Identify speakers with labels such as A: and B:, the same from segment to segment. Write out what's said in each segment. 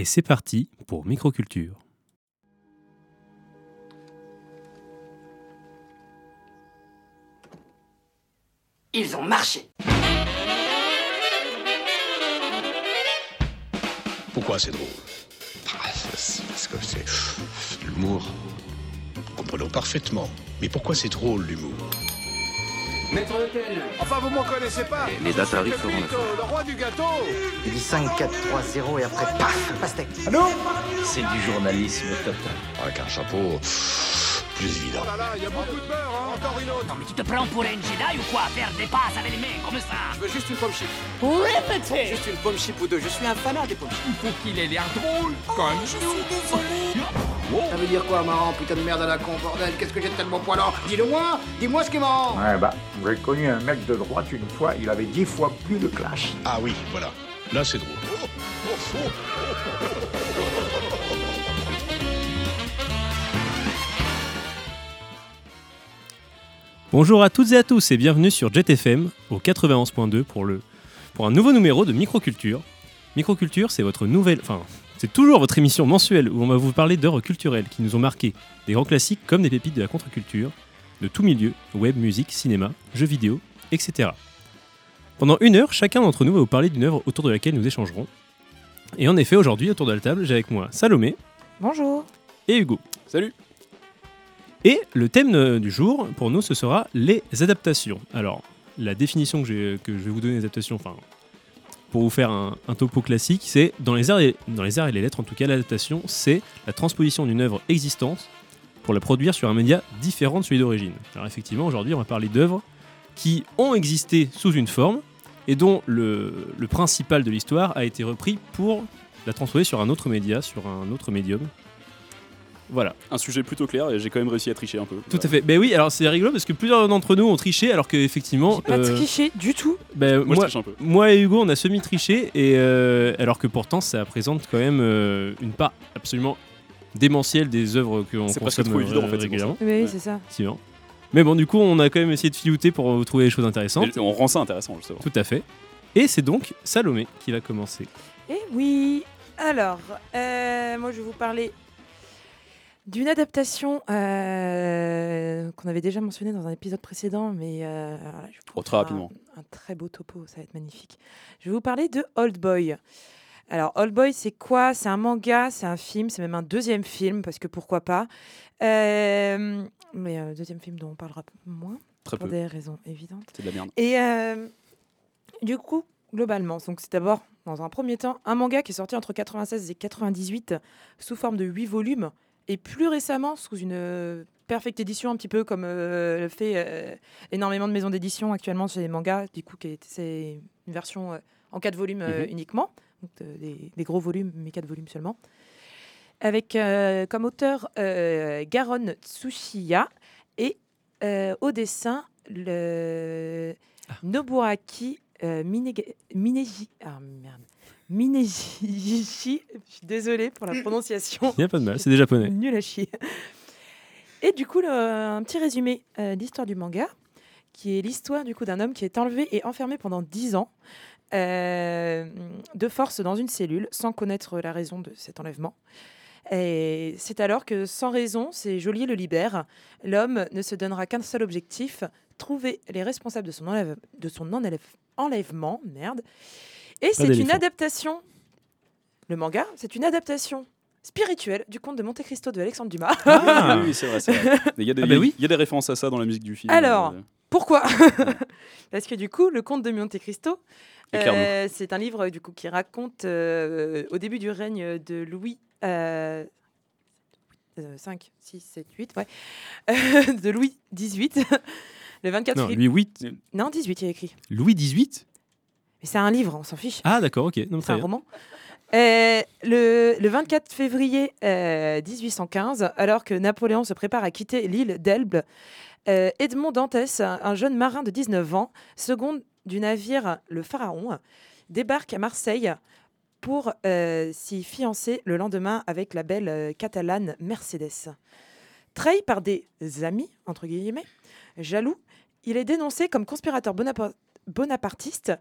A: Et c'est parti pour Microculture.
B: Ils ont marché.
C: Pourquoi c'est drôle? Ah, c'est Parce que c'est c'est de l'humour. Comprenons parfaitement. Mais pourquoi c'est drôle l'humour?
B: Maître Lequel
D: Enfin, vous m'en connaissez pas.
E: Les dates arrivent
D: le roi du gâteau.
F: Il dit 5, 4, 3, 0 et après, paf, pastèque.
E: C'est du journalisme total.
C: Avec un chapeau plus évident.
D: Oh là là, il y a beaucoup de beurre, hein. Encore une autre.
B: Non mais tu te prends pour un Jedi ou quoi? Faire des passes avec les mains comme ça.
G: Je veux juste une pomme chip.
B: Répétez
G: Juste une pomme chip ou deux. Je suis un fanat des pommes chips.
B: Faut qu'il ait l'air drôle comme
G: Ça veut dire quoi, marrant Putain de merde à la con, bordel. Qu'est-ce que j'ai de tellement poilant? Dis-le-moi Dis-moi ce qui est marrant
H: Ouais, bah, j'ai connu un mec de droite une fois, il avait dix fois plus de clash.
C: Ah oui, voilà. Là, c'est drôle.
A: Bonjour à toutes et à tous et bienvenue sur JetFM au 91.2 pour, le, pour un nouveau numéro de Microculture. Microculture, c'est votre nouvelle, enfin, c'est toujours votre émission mensuelle où on va vous parler d'œuvres culturelles qui nous ont marqué, des grands classiques comme des pépites de la contre-culture, de tout milieu, web, musique, cinéma, jeux vidéo, etc. Pendant une heure, chacun d'entre nous va vous parler d'une œuvre autour de laquelle nous échangerons. Et en effet, aujourd'hui, autour de la table, j'ai avec moi Salomé
I: Bonjour.
A: et Hugo.
J: Salut
A: Et le thème du jour, pour nous, ce sera les adaptations. Alors, la définition que je vais vous donner des adaptations, enfin, pour vous faire un, topo classique, c'est dans les, arts et, les lettres, en tout cas, l'adaptation, c'est la transposition d'une œuvre existante pour la produire sur un média différent de celui d'origine. Alors, effectivement, aujourd'hui, on va parler d'œuvres qui ont existé sous une forme et dont le principal de l'histoire a été repris pour la transposer sur un autre média, sur un autre médium. Voilà.
J: Un sujet plutôt clair et j'ai quand même réussi à tricher un peu.
A: Tout à fait. Ben oui, alors c'est rigolo parce que plusieurs d'entre nous ont triché alors qu'effectivement.
I: J'ai pas triché du tout.
A: ben,
J: Moi, je
A: moi,
J: triche un peu.
A: moi et Hugo, on a semi-triché et euh, alors que pourtant ça présente quand même euh, une part absolument démentielle des œuvres qu'on
J: C'est presque
A: consomme
J: trop évident,
A: euh,
J: en fait,
A: régulièrement.
I: Oui,
J: Ouais.
I: c'est ça.
A: Mais bon, du coup, on a quand même essayé de filouter pour trouver des choses intéressantes.
J: On rend ça intéressant, justement.
A: Tout à fait. Et c'est donc Salomé qui va commencer.
I: Et oui. Alors, euh, moi, je vais vous parler d'une adaptation euh, qu'on avait déjà mentionnée dans un épisode précédent, mais euh, voilà, je
J: Oh, très rapidement.
I: Un, un très beau topo, ça va être magnifique. Je vais vous parler de Old Boy. Alors, Old Boy, c'est quoi? C'est un manga, c'est un film, c'est même un deuxième film, parce que pourquoi pas? Euh, mais euh, deuxième film dont on parlera moins,
J: Très
I: pour
J: peu.
I: des raisons évidentes.
J: C'est de la merde.
I: Et du coup, globalement, donc c'est d'abord, dans un premier temps, un manga qui est sorti entre 96 et 98 sous forme de 8 volumes, et plus récemment sous une euh, perfecte édition, un petit peu comme euh, le fait euh, énormément de maisons d'édition actuellement chez les mangas, du coup, c'est une version en 4 volumes
J: Mhm.
I: uniquement, donc des, des gros volumes, mais 4 volumes seulement. Avec comme auteur Garon Tsushiya et au dessin le Nobuaki euh, Minega- Mineji. Ah merde. Minegishi. Je suis désolée pour la prononciation.
A: Il n'y a pas de mal, c'est des japonais.
I: Nul à chier. Et du coup, le- un petit résumé euh, de l'histoire du manga, qui est l'histoire du coup d'un homme qui est enlevé et enfermé pendant 10 ans euh, de force dans une cellule sans connaître la raison de cet enlèvement. Et c'est alors que, sans raison, ces geôliers le libèrent. L'homme ne se donnera qu'un seul objectif trouver les responsables de son, enlève- de son enlève- enlèvement. Merde. Et c'est une adaptation. Le manga, c'est une adaptation spirituelle du conte de Monte Cristo de Alexandre Dumas.
A: Ah.
J: Oui, oui, c'est vrai, c'est vrai. Mais Il y, a des-
A: Ah bah oui.
J: il y a des références à ça dans la musique du film.
I: Alors,
J: euh,
I: Pourquoi Parce que du coup, le conte de Monte Cristo, euh, c'est un livre du coup qui raconte euh, au début du règne de Louis euh, 5, 6, 7, 8, ouais, de Louis XVIII, le 24
A: Non,
I: février.
A: Louis, VIII-
I: Non, 18, il y a écrit.
A: Louis XVIII
I: Mais c'est un livre, on s'en fiche.
A: Ah, d'accord, ok.
I: C'est un
A: bien.
I: roman. Euh, le, le 24 février euh, 1815, alors que Napoléon se prépare à quitter l'île d'Elbe, euh, Edmond Dantès, un un jeune marin de 19 ans, second du navire Le Pharaon, débarque à Marseille pour euh, s'y fiancer le lendemain avec la belle euh, catalane Mercedes. Trahi par des amis, entre guillemets, jaloux, il est dénoncé comme conspirateur bonapo- bonapartiste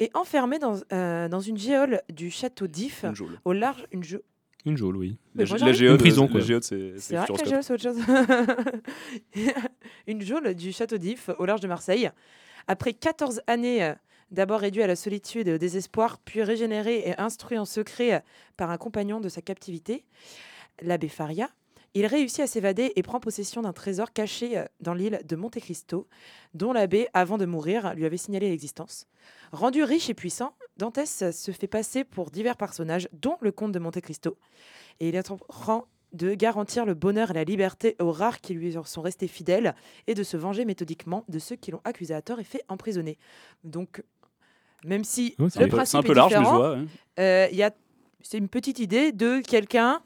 I: et enfermé dans, euh, dans une géole du château d'If
J: Une geôle.
I: au large. Une, gé-
A: Une geôle, oui.
J: La,
I: moi,
J: la géode,
A: Une prison,
J: la
A: quoi.
J: géode, c'est
I: C'est
J: c'est
I: vrai que la géole, c'est autre chose. une geôle du château d'If au large de Marseille. Après 14 années euh, d'abord réduit à la solitude et au désespoir, puis régénéré et instruit en secret euh, par un compagnon de sa captivité, l'abbé Faria, il réussit à s'évader et prend possession d'un trésor caché euh, dans l'île de Monte Cristo, dont l'abbé, avant de mourir, lui avait signalé l'existence. Rendu riche et puissant, Dantès se fait passer pour divers personnages, dont le comte de Monte Cristo, et il entreprend de garantir le bonheur et la liberté aux rares qui lui sont restés fidèles et de se venger méthodiquement de ceux qui l'ont accusé à tort et fait emprisonner. Donc, même si
A: c'est
I: le
A: un peu-
I: principe
J: un peu
I: est
J: large, mais je vois.
I: euh, y a, c'est une petite idée de quelqu'un,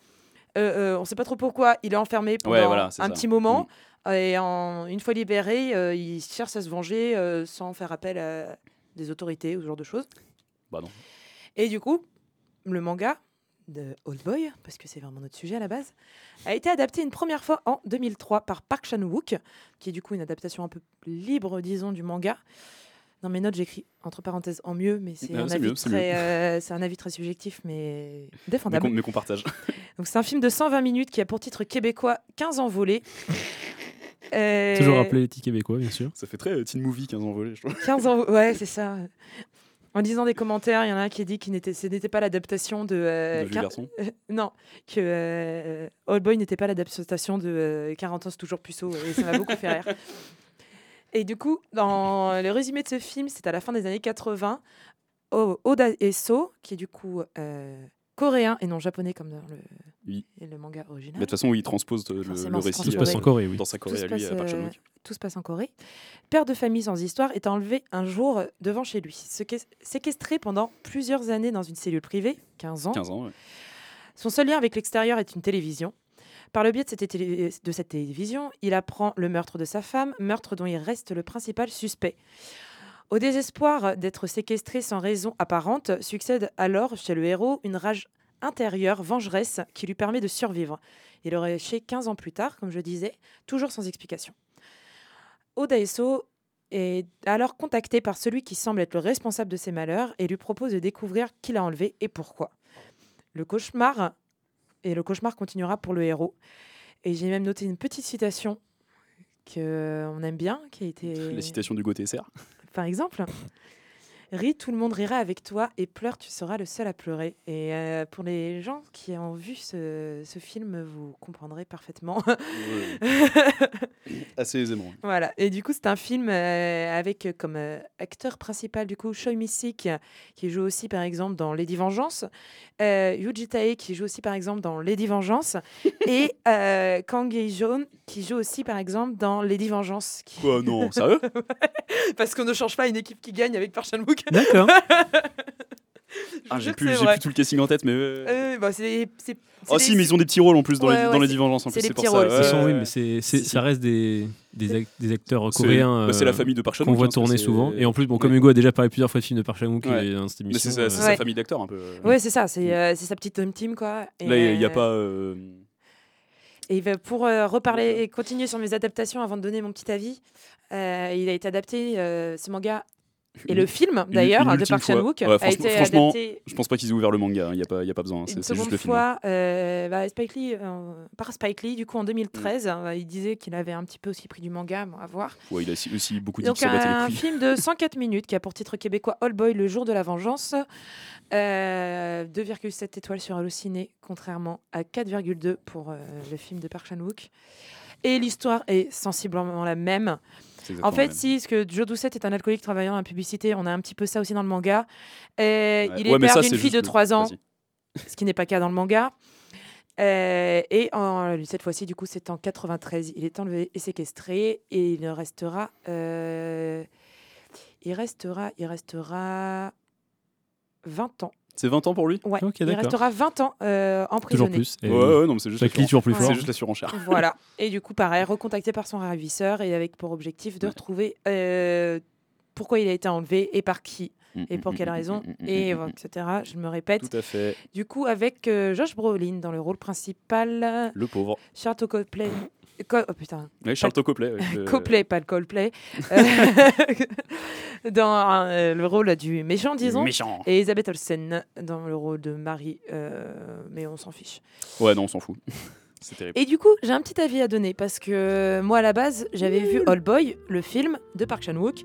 I: on ne sait pas trop pourquoi, il est enfermé pendant
J: Ouais, voilà, c'est
I: un
J: ça.
I: petit moment, et en, une fois libéré, euh, il cherche à se venger euh, sans faire appel à des autorités ou ce genre de choses.
J: Bah non.
I: Et du coup, le manga de Old Boy, parce que c'est vraiment notre sujet à la base, a été adapté une première fois en 2003 par Park Chan-wook, qui est du coup une adaptation un peu libre, disons, du manga. Dans mes notes, j'écris entre parenthèses en mieux, mais c'est
J: Ah,
I: un, avis
J: mieux,
I: très, euh, c'est un avis très subjectif, mais défendable.
J: mais qu'on partage.
I: Donc c'est un film de 120 minutes qui a pour titre québécois 15 envolées. Euh,
A: Toujours rappeler les petits québécois, bien sûr.
J: Ça fait très euh, teen movie 15 envolés, je trouve.
I: 15 envo- ouais, c'est ça. En lisant des commentaires, il y en a un qui dit que ce n'était pas l'adaptation de. euh, quin-
J: Garçon
I: euh, non, que euh, Old Boy n'était pas l'adaptation de euh, 40 ans, c'est toujours puceau, et ça m'a beaucoup fait rire. Et du coup, dans le résumé de ce film, c'est à la fin des années 80, O- Oda Eso, qui est du coup euh, coréen et non japonais comme dans le,
J: Oui.
I: et le manga
J: Mais
I: original.
J: de toute façon, il transpose le, récit
A: Tout se passe en Corée, oui.
J: dans sa
I: Tout
J: Corée
I: se
J: à lui,
I: passe,
J: à Park
I: euh, tout se passe en Corée. Père de famille sans histoire est enlevé un jour devant chez lui. Séquest- Séquestré pendant plusieurs années dans une cellule privée, 15 ans.
J: 15 ans, ouais.
I: Son seul lien avec l'extérieur est une télévision. Par le biais de cette, télévision, il apprend le meurtre de sa femme, meurtre dont il reste le principal suspect. Au désespoir d'être séquestré sans raison apparente, succède alors chez le héros une rage intérieure, vengeresse, qui lui permet de survivre. Il aurait chez 15 ans plus tard, comme je disais, toujours sans explication. Odaeso est alors contacté par celui qui semble être le responsable de ses malheurs et lui propose de découvrir qui l'a enlevé et pourquoi. Le cauchemar, et le cauchemar continuera pour le héros. Et j'ai même noté une petite citation que on aime bien, qui a été
J: La citation du Gauthier
I: par exemple. Ris, tout le monde rira avec toi et pleure, tu seras le seul à pleurer. Et euh, pour les gens qui ont vu ce, ce film, vous comprendrez parfaitement.
J: Assez aisément.
I: Voilà, et du coup, c'est un film euh, avec euh, comme acteur principal, du coup, Choi Mi-sik, qui joue aussi, par exemple, dans Lady Vengeance, Yuji Tae, qui joue aussi, par exemple, dans Lady Vengeance, et Kang Hee-jeon, qui joue aussi, par exemple, dans Lady Vengeance. qui-
J: Quoi, non, sérieux?
I: Parce qu'on ne change pas une équipe qui gagne avec Park Chan-wook.
A: D'accord.
J: Ah, J'ai plus, tout le casting en tête, mais. euh,
I: Euh, bah, c'est, c'est,
J: Oh si, mais ils ont des petits rôles en plus dans
I: Ouais,
J: les,
I: ouais,
J: dans les
I: c'est-
J: Divergences. En
I: c'est
J: plus,
I: des
J: c'est pour
I: petits
J: ça.
I: rôles, c'est-
A: sont, oui,
I: Euh,
A: mais ça reste des, des, ac- des acteurs
J: C'est-
A: coréens
J: bah, c'est la
A: euh,
J: famille de Park
A: qu'on voit
J: hein,
A: tourner souvent. Et en plus, bon,
J: Ouais.
A: comme Hugo a déjà parlé plusieurs fois de films de Park Chan-wook
J: Ouais.
A: dans cette
J: Mais
A: émission.
J: c'est sa, c'est
A: euh,
J: sa
I: Ouais.
J: famille d'acteurs un peu.
I: Ouais, c'est ça, c'est, euh, c'est sa petite home team, quoi. Et,
J: Là, il n'y a
I: euh,
J: pas. euh,
I: Et pour euh, reparler et continuer sur mes adaptations avant de donner mon petit avis, euh, il a été adapté, euh, ce manga, et le film d'ailleurs, de Park. Chan-wook,
J: Ouais,
I: a
J: franchement-
I: été
J: franchement,
I: adapté
J: Je pense pas qu'ils aient ouvert le manga. Il n'y a, pas- il y a pas besoin.
I: une
J: C'est juste le film. hein.
I: fois euh, bah, Spike Lee, euh, par Spike Lee, du coup en 2013,
J: Mm.
I: euh, il disait qu'il avait un petit peu aussi pris du manga, bon, à voir.
J: Ouais, il a aussi- beaucoup dit
I: Donc
J: s'en battait
I: un
J: les
I: film de 104 minutes qui a pour titre québécois All Boy, le jour de la vengeance. Euh, 2,7 étoiles sur Allociné, contrairement à 4,2 pour le film de Park Chan-wook. Et l'histoire est sensiblement la même. En fait,
J: le
I: si, parce que Joe Doucette est un alcoolique travaillant dans la publicité, on a un petit peu ça aussi dans le manga. Et
J: Ouais.
I: Il est
J: Ouais,
I: père d'une fille de
J: juste-
I: 3 ans, ce qui n'est pas le cas dans le manga. Euh, et en- cette fois-ci, du coup, c'est en 93. Il est enlevé et séquestré et il restera. euh, il restera. Il restera 20 ans.
J: C'est 20 ans pour lui
I: Ouais.
A: Ok,
I: il
A: d'accord.
I: restera 20 ans euh,
A: Toujours
I: emprisonné.
A: plus. Et
J: Ouais, ouais, non, mais c'est juste. la
A: toujours plus fort.
J: C'est juste la surenchère.
I: Voilà. Et du coup, pareil, recontacté par son ravisseur et avec pour objectif de
J: Ouais.
I: retrouver euh, pourquoi il a été enlevé et par qui et pour
J: Mm,
I: quelle
J: mm,
I: raison,
J: mm, mm,
I: et
J: mm, mm.
I: etc. Je me répète.
J: Tout à fait.
I: Du coup, avec euh, Josh Brolin dans le rôle principal,
J: Le pauvre.
I: Charlotte Copley Co- oh putain.
J: Copley. ouais, le-
I: Copley, pas le Coldplay. Euh, dans euh, le rôle du méchant, disons.
J: Méchant.
I: Et Elisabeth Olsen dans le rôle de Marie. euh, mais on s'en fiche.
J: Ouais, non, on s'en fout. C'est terrible.
I: Et du coup, j'ai un petit avis à donner parce que moi, à la base, j'avais vu All Boy, le film de Park Chan-wook,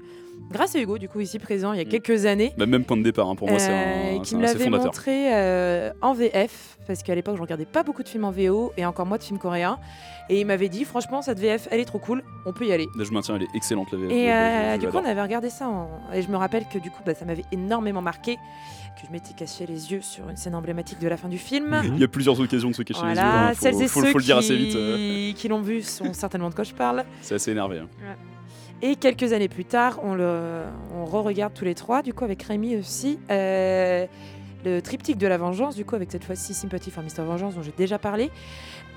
I: grâce à Hugo, du coup, ici présent, il y a
J: Mm.
I: quelques années.
J: Bah, même point de départ, hein, pour moi, c'est
I: euh,
J: un,
I: qui
J: c'est
I: me l'avait montré euh, en VF parce qu'à l'époque je regardais pas beaucoup de films en VO et encore moins de films coréens et il m'avait dit franchement cette VF elle est trop cool on peut y aller
J: Là, je maintiens, elle est excellente, la VF.
I: et euh, du coup on avait regardé ça en- et je me rappelle que du coup bah, ça m'avait énormément marqué que je m'étais caché les yeux sur une scène emblématique de la fin du film
J: Il y a plusieurs occasions de se cacher les yeux. hein, faut,
I: celles et
J: faut-
I: ceux
J: faut le dire
I: qui,
J: assez vite. euh,
I: qui l'ont vu sont certainement de quoi je parle.
J: C'est assez énervé. hein.
I: Et quelques années plus tard, on le, on re-regarde tous les trois, du coup avec Rémi aussi, euh, le triptyque de la vengeance, du coup avec cette fois-ci Sympathy for Mr. Vengeance dont j'ai déjà parlé,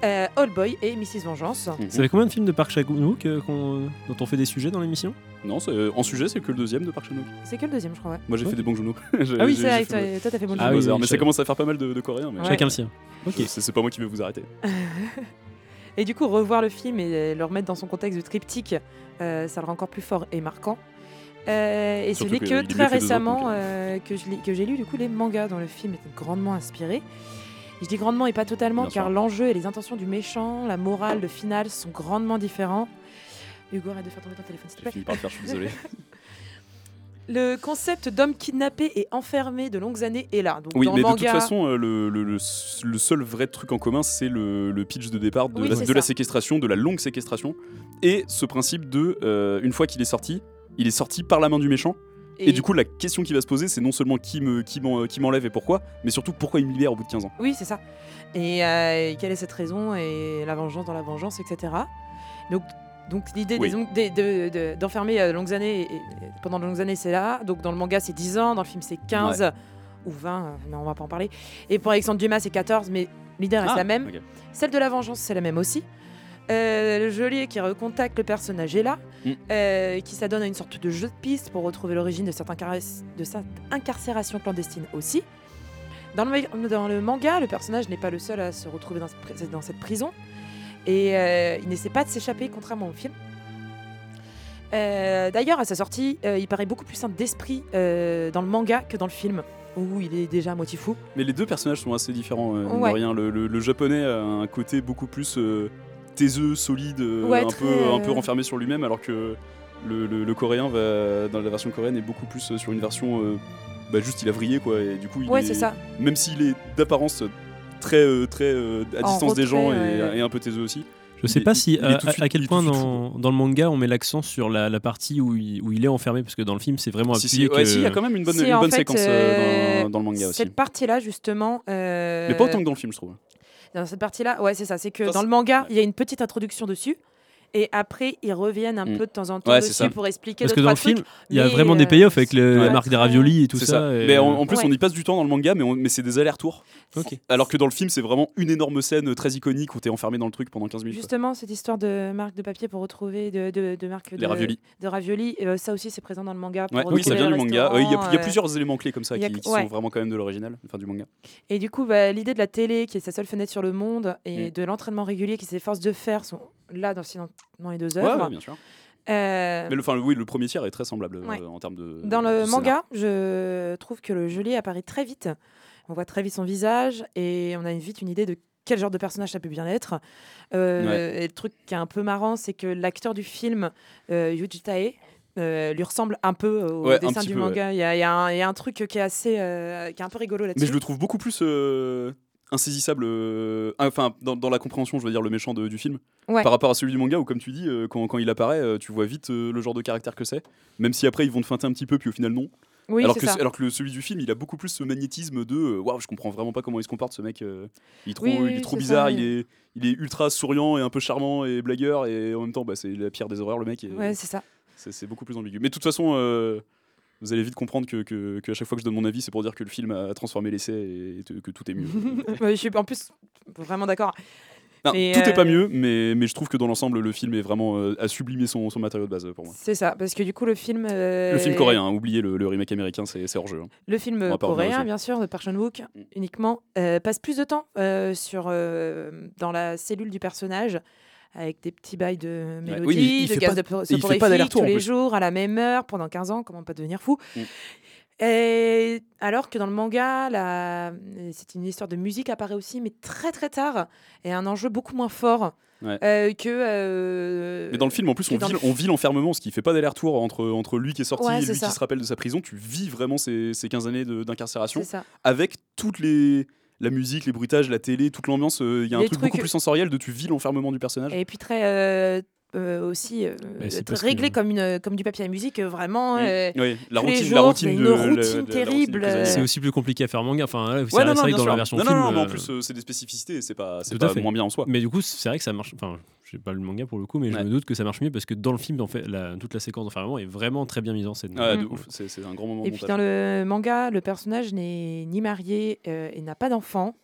I: euh, Old Boy et Mrs. Vengeance.
J: Mhm.
A: Ça fait combien de films de Park Chan-wook euh, qu'on- dont on fait des sujets dans l'émission?
J: Non, c'est- euh, en sujet, c'est que le deuxième de Park Chan-wook.
I: C'est que le deuxième, je crois. ouais.
J: Moi, j'ai fait des bons genoux.
I: Ah oui, c'est vrai, toi, toi, t'as fait bon
A: Ah oui, oui,
J: mais
A: je-
J: ça commence à faire pas mal de, de coréens. Mais
I: Ouais.
A: Chacun le sien. Ok.
J: c'est c'est pas moi qui vais vous arrêter.
I: Et du coup, revoir le film et le remettre dans son contexte de triptyque, ça le rend encore plus fort et marquant. Euh, et ce n'est
J: que
I: très récemment euh, que je j'ai lu du coup les mangas dont le film est grandement inspiré. Et je dis grandement et pas totalement
J: Bien
I: car l'enjeu et les intentions du méchant, la morale, le final sont grandement différents. Hugo, arrête de faire tomber ton téléphone, s'il te plaît.
J: fini par le faire, je suis désolé.
I: Le concept d'homme kidnappé et enfermé de longues années est là. Donc
J: Oui,
I: dans
J: mais
I: le
J: de toute façon, euh, le, le- le s- le seul vrai truc en commun, c'est le, pitch de départ de,
I: Oui,
J: la, de séquestration, de la longue séquestration, et ce principe de, euh, une fois qu'il est sorti, il est sorti par la main du méchant. Et, du coup, la question qui va se poser, c'est non seulement qui me qui qui m'enlève et pourquoi, mais surtout pourquoi il me libère au bout de 15 ans.
I: Oui, c'est ça. Et, euh, et quelle est cette raison? Et la vengeance dans la vengeance, etc. Donc, donc l'idée
J: Oui.
I: de- de- d'enfermer euh, longues années, et, et pendant de longues années, c'est là. Donc dans le manga, c'est 10 ans, dans le film, c'est 15 ou 20, euh, mais on va pas en parler. Et pour Alexandre Dumas, c'est 14, mais l'idée reste
J: Ah,
I: la même. Celle de la vengeance, c'est la même aussi. Euh, le geôlier qui recontacte le personnage est là,
J: Mm.
I: euh, qui s'adonne à une sorte de jeu de piste pour retrouver l'origine de, de cette incarcération clandestine aussi. Dans le, dans le manga, le personnage n'est pas le seul à se retrouver dans cette prison. Et euh, il n'essaie pas de s'échapper, contrairement au film. Euh, D'ailleurs, à sa sortie, euh, il paraît beaucoup plus simple d'esprit dans le manga que dans le film, où il est déjà à moitié fou.
J: Mais les deux personnages sont assez différents,
I: Ouais.
J: rien. Le, le- le japonais a un côté beaucoup plus taiseux, solide,
I: Ouais,
J: un, peu, un peu renfermé sur lui-même, alors que le, coréen, va, dans la version coréenne, est beaucoup plus sur une version. bah, juste, il a vrillé, quoi. Et du coup, il
I: Ouais,
J: est-
I: ça.
J: Même s'il est d'apparence très, euh, très euh, à
I: En
J: distance des gens et,
I: ouais.
J: et un peu taiseux aussi.
A: Je sais pas si
J: est
A: à,
J: suite-
A: quel point dans, dans le manga on met l'accent sur la, la partie où il, où il est enfermé parce que dans le film c'est vraiment
J: Si,
A: appuyé
J: si, ouais,
A: que-
J: si, il y a quand même une bonne, une bonne
I: fait,
J: séquence euh,
I: euh,
J: dans, dans le manga aussi.
I: Cette partie-là, justement. euh,
J: Mais pas autant que dans le film, je trouve.
I: Dans cette partie-là, ouais, c'est ça. C'est que
J: Ça,
I: dans le manga,
J: ouais.
I: il y a une petite introduction dessus. Et après, ils reviennent un
J: Mm.
I: peu de temps en temps
J: Ouais,
I: dessus
J: ça.
I: pour expliquer
A: parce que dans le film il y a vraiment des
I: euh,
A: payoffs avec le-
I: ouais,
A: la marque des raviolis et tout ça.
J: ça.
A: et-
J: Mais en, en plus,
I: Ouais.
J: on y passe du temps dans le manga, mais, on- mais c'est des allers-retours. Alors que dans le film, c'est vraiment une énorme scène très iconique où t'es enfermé dans le truc pendant 15 minutes. quoi.
I: Justement, cette histoire de marque de papier pour retrouver de, de, de marque
J: Les
I: de,
J: raviolis.
I: de raviolis, euh, ça aussi c'est présent dans le manga. Pour
J: Ouais, oui, ça vient du manga. Il y, a-
I: euh,
J: plusieurs éléments clés comme ça qui, sont vraiment quand même de l'original, enfin du manga.
I: Et du coup, bah, l'idée de la télé, qui est sa seule fenêtre sur le monde, et
J: Mm.
I: de l'entraînement régulier qui s'efforce de faire, sont là dans, dans les deux œuvres.
J: ouais, bien sûr.
I: Euh,
J: Mais le, enfin, oui, le premier tiers est très semblable euh, en termes de.
I: Dans le manga, je trouve que le geôlier apparaît très vite. On voit très vite son visage et on a vite une idée de quel genre de personnage ça peut bien être. Euh, Et le truc qui est un peu marrant, c'est que l'acteur du film, Yuji Tae, euh, lui ressemble un peu au
J: Ouais,
I: dessin du
J: peu,
I: manga. Il y, a, y un- il y a un truc qui est assez, euh, qui est un peu rigolo là-dessus.
J: Mais je le trouve beaucoup plus euh, insaisissable, euh, enfin, dans, dans la compréhension, je veux dire, le méchant de- du film,
I: Ouais.
J: par rapport à celui du manga où, comme tu dis, euh, quand, quand il apparaît, euh, tu vois vite le genre de caractère que c'est, même si après ils vont te feinter un petit peu, puis au final non.
I: Oui,
J: alors, que,
I: ça.
J: alors que celui du film, il a beaucoup plus ce magnétisme de waouh, je comprends vraiment pas comment il se comporte ce mec. euh, il est trop,
I: Oui,
J: il
I: oui,
J: est trop
I: c'est
J: bizarre,
I: ça,
J: il, est, il est ultra souriant et un peu charmant et blagueur, et en même temps, bah, c'est la pire des horreurs, le mec. et
I: Ouais, c'est ça.
J: c'est c'est beaucoup plus ambigu. Mais de toute façon, euh, vous allez vite comprendre que, que, que à chaque fois que je donne mon avis, c'est pour dire que le film a transformé l'essai et, et que tout est mieux.
I: Je suis en plus vraiment d'accord.
J: Non, tout est pas
I: euh,
J: mieux, mais, mais je trouve que dans l'ensemble, le film est vraiment euh, a sublimé son, son matériau de base euh, pour moi.
I: C'est ça, parce que du coup, le film. euh,
J: Le film coréen, hein, oubliez le, le remake américain, c'est hors jeu. hein.
I: Le film coréen, bien sûr, de Park Chan-wook,
J: Mm.
I: uniquement, passe plus de temps sur, dans la cellule du personnage avec des petits bails de mélodie,
J: Oui, mais il
I: de gaz
J: pas-
I: de
J: il
I: soporifique tous les jours à la même heure pendant 15 ans, comment pas devenir fou
J: Mm.
I: Et alors que dans le manga, la... c'est une histoire de musique apparaît aussi, mais très très tard, et un enjeu beaucoup moins fort
J: Ouais.
I: euh, que. euh,
J: Mais dans le film, en plus, on vit,
I: le-
J: on vit l'enfermement, ce qui fait pas d'aller-retour entre, entre lui qui est sorti
I: Ouais,
J: et lui
I: ça.
J: qui se rappelle de sa prison. Tu vis vraiment ces, ces 15 années de- d'incarcération avec toutes les. La musique, les bruitages, la télé, toute l'ambiance, euh, il y a un
I: Les
J: truc beaucoup plus sensoriel de tu vis l'enfermement du personnage.
I: Et puis très euh, euh, aussi euh,
A: parce que-
I: réglé comme, une, comme du papier à musique, euh, vraiment. Euh,
J: Oui, la
I: tous les
J: routine,
I: jours,
J: la routine, de,
I: une routine
J: routine
I: terrible.
A: C'est aussi plus compliqué à faire manga. Enfin,
J: Ouais, non,
A: c'est
J: non,
A: vrai
J: bien
A: que dans la version
J: non,
A: film.
J: non, non, mais en
A: euh,
J: plus, euh, c'est des spécificités, c'est pas, pas moins bien en soi.
A: Mais du coup, c'est vrai que ça marche. Enfin, je sais pas le manga pour le coup, mais je
J: Ouais.
A: me doute que ça marche mieux parce que dans le film, en fait, la- toute la séquence d'enfermement est vraiment très bien mise en scène.
J: De
I: Mm.
J: ouf, c'est un grand moment
I: Et puis dans le manga, le personnage n'est ni marié et n'a pas d'enfant.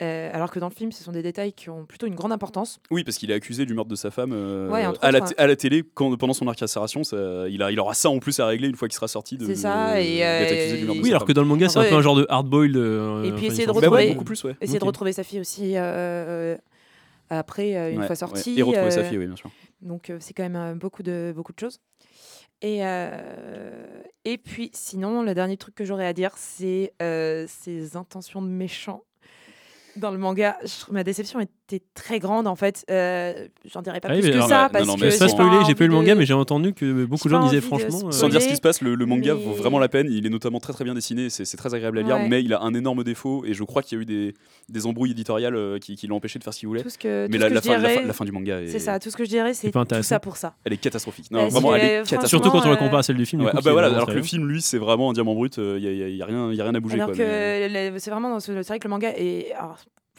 I: Euh, alors que dans le film, ce sont des détails qui ont plutôt une grande importance.
J: Oui, parce qu'il est accusé du meurtre de sa femme euh,
I: Ouais,
J: à, la à télé quand, pendant son incarcération. ça- il, a, il aura ça en plus à régler une fois qu'il sera sorti. de-
I: C'est ça, et, euh,
J: du meurtre
A: Oui, alors que dans le manga, c'est un
I: Ouais.
A: peu un genre de hard-boiled. euh,
I: Et puis essayer de
J: Bah ouais,
I: retrouver-
J: beaucoup plus, ouais.
I: Essayer de retrouver sa fille aussi après, une
J: Ouais,
I: fois
J: ouais.
I: sortie.
J: Et retrouver sa fille, oui, bien sûr.
I: Donc euh, c'est quand même euh, beaucoup de, beaucoup de choses. Et, euh, et puis sinon, le dernier truc que j'aurais à dire, c'est euh, ses intentions de méchant. Dans le manga, je ma déception était très grande en fait. Euh, J'en dirais pas
A: Ah oui,
I: plus que
A: alors,
I: ça
J: ouais,
I: parce
J: non, non,
I: que j'ai
A: spoiler, j'ai pas eu le manga,
I: de-
A: mais j'ai entendu que beaucoup de gens disaient franchement. euh,
J: Sans dire ce qui se passe, le, le manga
I: mais-
J: vaut vraiment la peine. Il est notamment très très bien dessiné, c'est très agréable à lire,
I: Ouais.
J: mais il a un énorme défaut et je crois qu'il y a eu des, des embrouilles éditoriales euh, qui, qui l'ont empêché de faire ce qu'il voulait.
I: tout ce que, tout
J: Mais la,
I: que
J: la
I: je
J: fin, la, fin,
I: dirais,
J: la fin du manga, est,
I: c'est ça. Tout ce que je dirais, c'est tout ça pour ça.
J: elle est catastrophique. Non,
I: Parce
J: vraiment,
I: que,
J: elle est
I: franchement,
J: catastrophique.
A: Surtout quand on la
I: euh,
A: compare à celle du film.
J: ah bah alors que le film, lui, c'est vraiment un diamant brut, il n'y a, y a rien y a rien à bouger.
I: C'est vraiment vrai que le manga est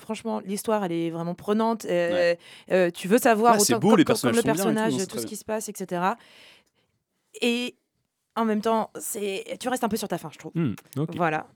I: franchement l'histoire elle est vraiment prenante. euh, euh, tu veux savoir
J: Ouais,
I: autant
J: beau,
I: comme, comme- le
J: tout,
I: personnage, tout, ce qui se passe, etc. Et en même temps, c'est tu restes un peu sur ta fin, je trouve.
A: Hmm.
I: Voilà.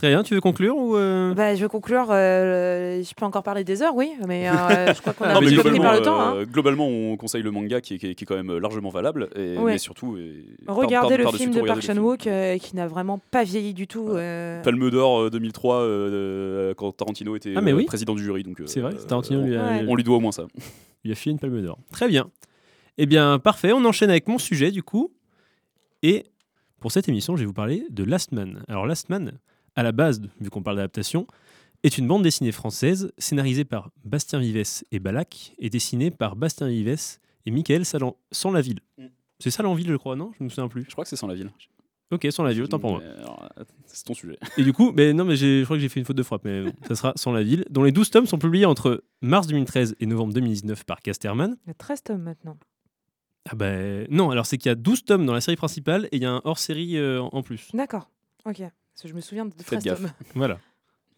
A: Très bien, tu veux conclure ou euh,
I: Bah, je veux conclure. euh, je peux encore parler des heures, oui, mais euh, je crois qu'on a un peu pris par le temps. hein.
J: euh, globalement, on conseille le manga qui est, qui est- qui est quand même largement valable, et,
I: Ouais.
J: mais surtout. et-
I: Regardez
J: par-
I: le film
J: tout,
I: de Park. Chan-wook euh, qui n'a vraiment pas vieilli du tout. euh,
J: Palme d'Or euh, 2003 euh, quand Tarantino était
A: Ah, mais oui.
J: président du jury. donc, euh,
A: C'est vrai, Tarantino lui a,
I: Ouais.
J: On lui doit au moins ça.
A: lui a filé une palme d'or. Très bien. Eh bien, parfait. On enchaîne avec mon sujet, du coup. Et pour cette émission, je vais vous parler de Last Man. Alors, Last Man, à la base, vu qu'on parle d'adaptation, est une bande dessinée française scénarisée par Bastien Vives et Balak et dessinée par Bastien Vives et Michael Salan- sans la ville.
J: Mm.
A: C'est ça l'envie, je crois, non? Je me souviens plus.
J: Je crois que c'est sans la ville.
A: Ok, sans la ville, autant pour moi.
J: Euh, C'est ton sujet.
A: Et du coup, mais non, mais je crois que j'ai fait une faute de frappe, mais bon, ça sera sans la ville, dont les 12 tomes sont publiés entre mars 2013 et novembre 2019 par Casterman.
I: Il y a 13 tomes maintenant.
A: Ah ben non, alors c'est qu'il y a 12 tomes dans la série principale et il y a un hors-série euh, en plus.
I: D'accord. Ok. Parce que je me souviens de 13
J: Faites gaffe.
I: tomes.
A: Voilà.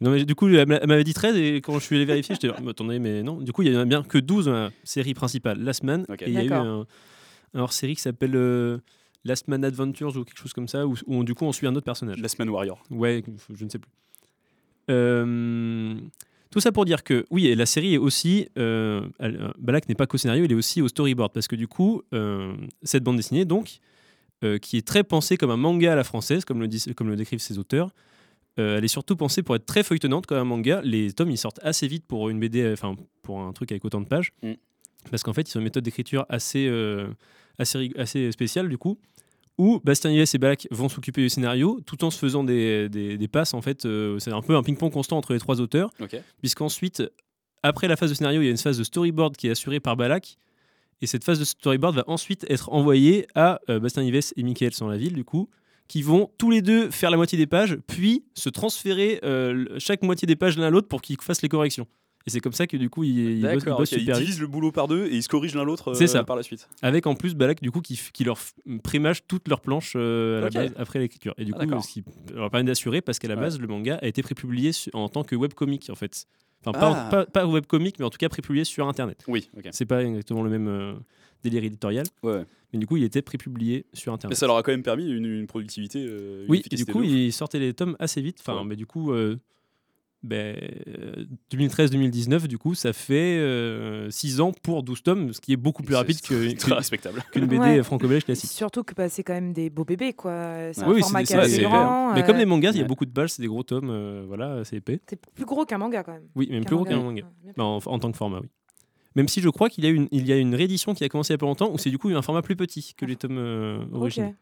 A: Non mais du coup, elle m'a- elle m'avait dit 13 et quand je suis allé vérifier, j'étais là, Mais attendez, mais non. Du coup, il y en a bien que 12 dans la série principale, Last Man.
J: Ok.
A: Et il y a eu
I: D'accord.
A: un, un hors-série qui s'appelle euh, Last Man Adventures ou quelque chose comme ça, où, où on- du coup on suit un autre personnage.
J: La semaine Warrior.
A: Ouais, je ne sais plus. Euh, tout ça pour dire que, oui, et la série est aussi. Euh, elle- euh, Balak n'est pas qu'au scénario, il est aussi au storyboard. Parce que du coup, euh, cette bande dessinée, donc, euh, qui est très pensée comme un manga à la française, comme le, dis- comme le décrivent ses auteurs, euh, elle est surtout pensée pour être très feuilletonnante comme un manga. Les tomes, ils sortent assez vite pour une BD, enfin, pour un truc avec autant de pages.
J: Mm.
A: Parce qu'en fait, ils ont une méthode d'écriture assez, euh, assez, rig- assez spéciale, du coup où Bastien Ives et Balak vont s'occuper du scénario tout en se faisant des, des- des passes. En fait, c'est un peu un ping-pong constant entre les trois auteurs,
J: Ok.
A: puisqu'ensuite, après la phase de scénario, il y a une phase de storyboard qui est assurée par Balak. Et cette phase de storyboard va ensuite être envoyée à euh, Bastien Ives et Michael sans la ville, du coup, qui vont tous les deux faire la moitié des pages, puis se transférer euh, chaque moitié des pages l'un à l'autre pour qu'ils fassent les corrections. Et c'est comme ça que du coup, ils, ils bossent, ils
J: D'accord.
A: bossent
J: ok, Ils
A: super vite.
J: divisent le boulot par deux et ils se corrigent l'un l'autre euh, par la suite.
A: Avec en plus Balak, du coup, qui, leur prémage toutes leurs planches euh, à la base après l'écriture. Et du
J: Ah,
A: coup, ce qui leur permet d'assurer, parce qu'à la
J: Ouais.
A: base, le manga a été prépublié en tant que webcomic, en fait. Enfin, pas,
J: Ah.
A: pas, pas webcomic, mais en tout cas prépublié sur Internet.
J: Oui. Ok.
A: C'est pas exactement le même euh, délire éditorial,
J: Ouais.
A: mais du coup, il était prépublié sur
J: Mais
A: Internet.
J: ça leur a quand même permis une, une productivité. euh, une
A: oui, et du coup, ils sortaient les tomes assez vite. Enfin,
J: Ouais.
A: mais du coup, euh, ben, euh, 2013-2019, du coup, ça fait 6 ans pour 12 tomes, ce qui est beaucoup plus rapide
J: c'est
A: que-
J: très
A: que-
J: respectable.
A: qu'une BD
I: Ouais.
A: franco-belge classique.
I: Surtout que bah, c'est quand même des beaux bébés, quoi. C'est un
A: Oui,
I: format
A: c'est
I: qui est
A: ça,
I: assez
A: c'est-
I: grand.
A: Mais
I: euh,
A: comme les mangas, il y a beaucoup de pages, c'est des gros tomes, euh, voilà, c'est épais.
I: C'est plus gros qu'un manga, quand même.
A: Oui, même plus gros qu'un
I: manga. Ouais,
A: Bah, en, en tant que format, oui. Même si je crois qu'il y a une, il y a une réédition qui a commencé il y a pas longtemps, où c'est du coup un format plus petit que les tomes euh, originaux.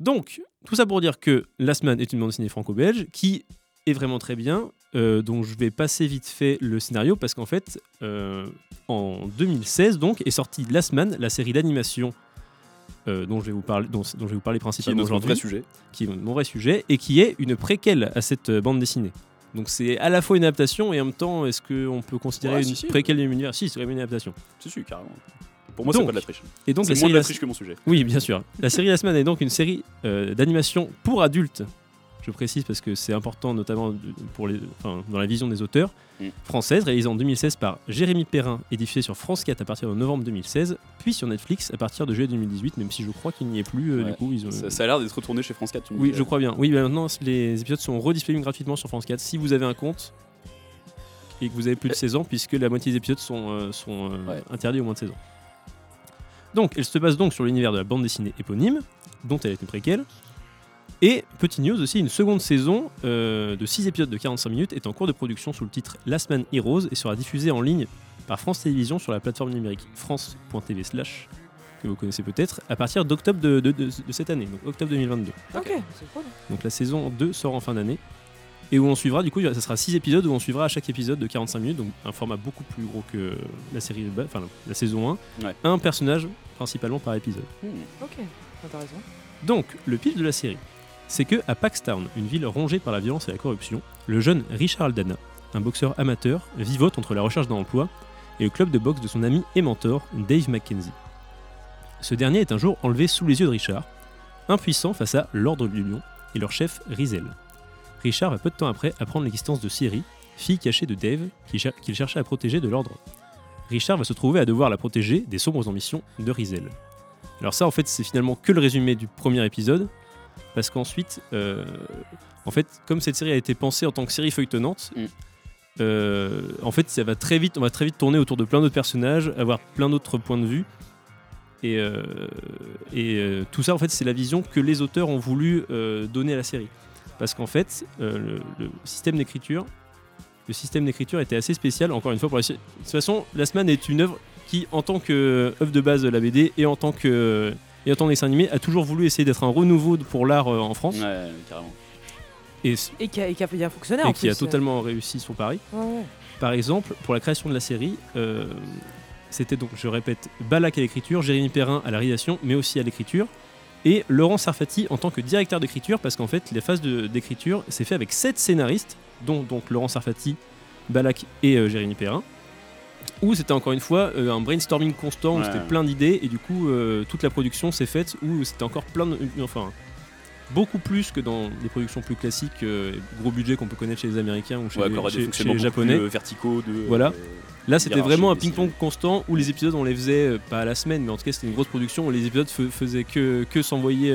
A: Donc, tout ça pour dire que Last Man est une bande dessinée franco-belge qui est vraiment très bien, euh, dont je vais passer vite fait le scénario parce qu'en fait, euh, en 2016 donc est sorti Last Man, la série d'animation euh, dont je vais vous parler, dont, dont je vais vous parler
J: Qui est
A: principalement aujourd'hui,
J: vrai sujet.
A: qui est mon vrai sujet et qui est une préquelle à cette bande dessinée. Donc c'est à la fois une adaptation et en même temps, est-ce qu'on peut considérer
J: Ouais,
A: une
J: si, si.
A: préquelle de l'univers Si, c'est vraiment une adaptation.
J: Si, si, carrément. Pour moi, c'est pas de la triche.
A: Et donc
J: C'est
A: la
J: moins
A: série
J: de la
A: Last-
J: triche que mon sujet.
A: oui, bien sûr. La série La Semaine est donc une série euh, d'animation pour adultes. Je précise parce que c'est important, notamment pour les, enfin, dans la vision des auteurs.
J: Mm.
A: Française, réalisée en 2016 par Jérémy Perrin et diffusée sur France 4 à partir de novembre 2016, puis sur Netflix à partir de juillet 2018, même si je crois qu'il n'y est plus. euh,
J: Ouais.
A: Du coup, ils ont...
J: Ça, ça a l'air d'être retourné chez France 4. tu me
A: Oui,
J: dis.
A: je crois bien. Oui, bah maintenant les épisodes sont redisponibles gratuitement sur France 4 si vous avez un compte et que vous avez plus de 16 ans, puisque la moitié des épisodes sont, euh, sont euh,
J: Ouais.
A: interdits au moins de 16 ans. Donc, elle se base donc sur l'univers de la bande dessinée éponyme, dont elle est une préquelle. Et, petit news aussi, une seconde saison euh, de 6 épisodes de 45 minutes est en cours de production sous le titre Last Man Heroes et sera diffusée en ligne par France Télévisions sur la plateforme numérique france.tv slash que vous connaissez peut-être, à partir d'octobre de, de- de- de cette année, donc octobre 2022.
I: Ok, c'est cool.
A: Donc la saison 2 sort en fin d'année. Et où on suivra, du coup, ça sera 6 épisodes où on suivra à chaque épisode de 45 minutes, donc un format beaucoup plus gros que la série, enfin la saison 1.
J: Ouais.
A: Un personnage principalement par épisode.
J: Hmm.
I: Ok, intéressant.
A: Donc, le pitch de la série, c'est que à Paxtown, une ville rongée par la violence et la corruption, le jeune Richard Aldana, un boxeur amateur, vivote entre la recherche d'un emploi et le club de boxe de son ami et mentor, Dave McKenzie. Ce dernier est un jour enlevé sous les yeux de Richard, impuissant face à l'Ordre de l'Union et leur chef Rizel. Richard va peu de temps après apprendre l'existence de Siri, fille cachée de Dave, qu'il cherchait à protéger de l'Ordre. Richard va se trouver à devoir la protéger des sombres ambitions de Rizel. Alors ça, en fait, c'est finalement que le résumé du premier épisode, parce qu'ensuite, euh, en fait, comme cette série a été pensée en tant que série feuilletonnante,
J: Mm.
A: euh, en fait, ça va très vite, on va très vite tourner autour de plein d'autres personnages, avoir plein d'autres points de vue. Et, euh, et tout ça, en fait, c'est la vision que les auteurs ont voulu donner à la série. Parce qu'en fait, le, le système d'écriture, le système d'écriture était assez spécial. Encore une fois, pour la... de toute façon, La Semaine est une œuvre qui, en tant que œuvre de base de la BD et en tant que et en tant que dessin animé, a toujours voulu essayer d'être un renouveau pour l'art euh, en France
J: Ouais, carrément.
A: et,
I: Et qui a, et qui a bien fonctionné
A: et
I: en
A: qui a totalement réussi son pari.
I: Ouais, ouais.
A: Par exemple, pour la création de la série, euh, c'était donc, je répète, Balak à l'écriture, Jérémy Perrin à la réalisation, mais aussi à l'écriture, et Laurent Sarfati en tant que directeur d'écriture, parce qu'en fait, les phases d'écriture, c'est fait avec sept scénaristes, dont donc Laurent Sarfati, Balak et euh, Jérémy Perrin, où c'était encore une fois euh, un brainstorming constant, où c'était plein d'idées, et du coup, euh, toute la production s'est faite, où c'était encore plein de... Enfin, beaucoup plus que dans des productions plus classiques, euh, gros budget qu'on peut connaître chez les Américains ou chez,
J: Ouais,
A: les- chez- les Japonais.
J: plus, euh, verticaux de.
A: Voilà. Là, c'était vraiment un ping-pong constant où les épisodes, on les faisait pas à la semaine, mais en tout cas, c'était une grosse production où les épisodes faisaient que, que s'envoyer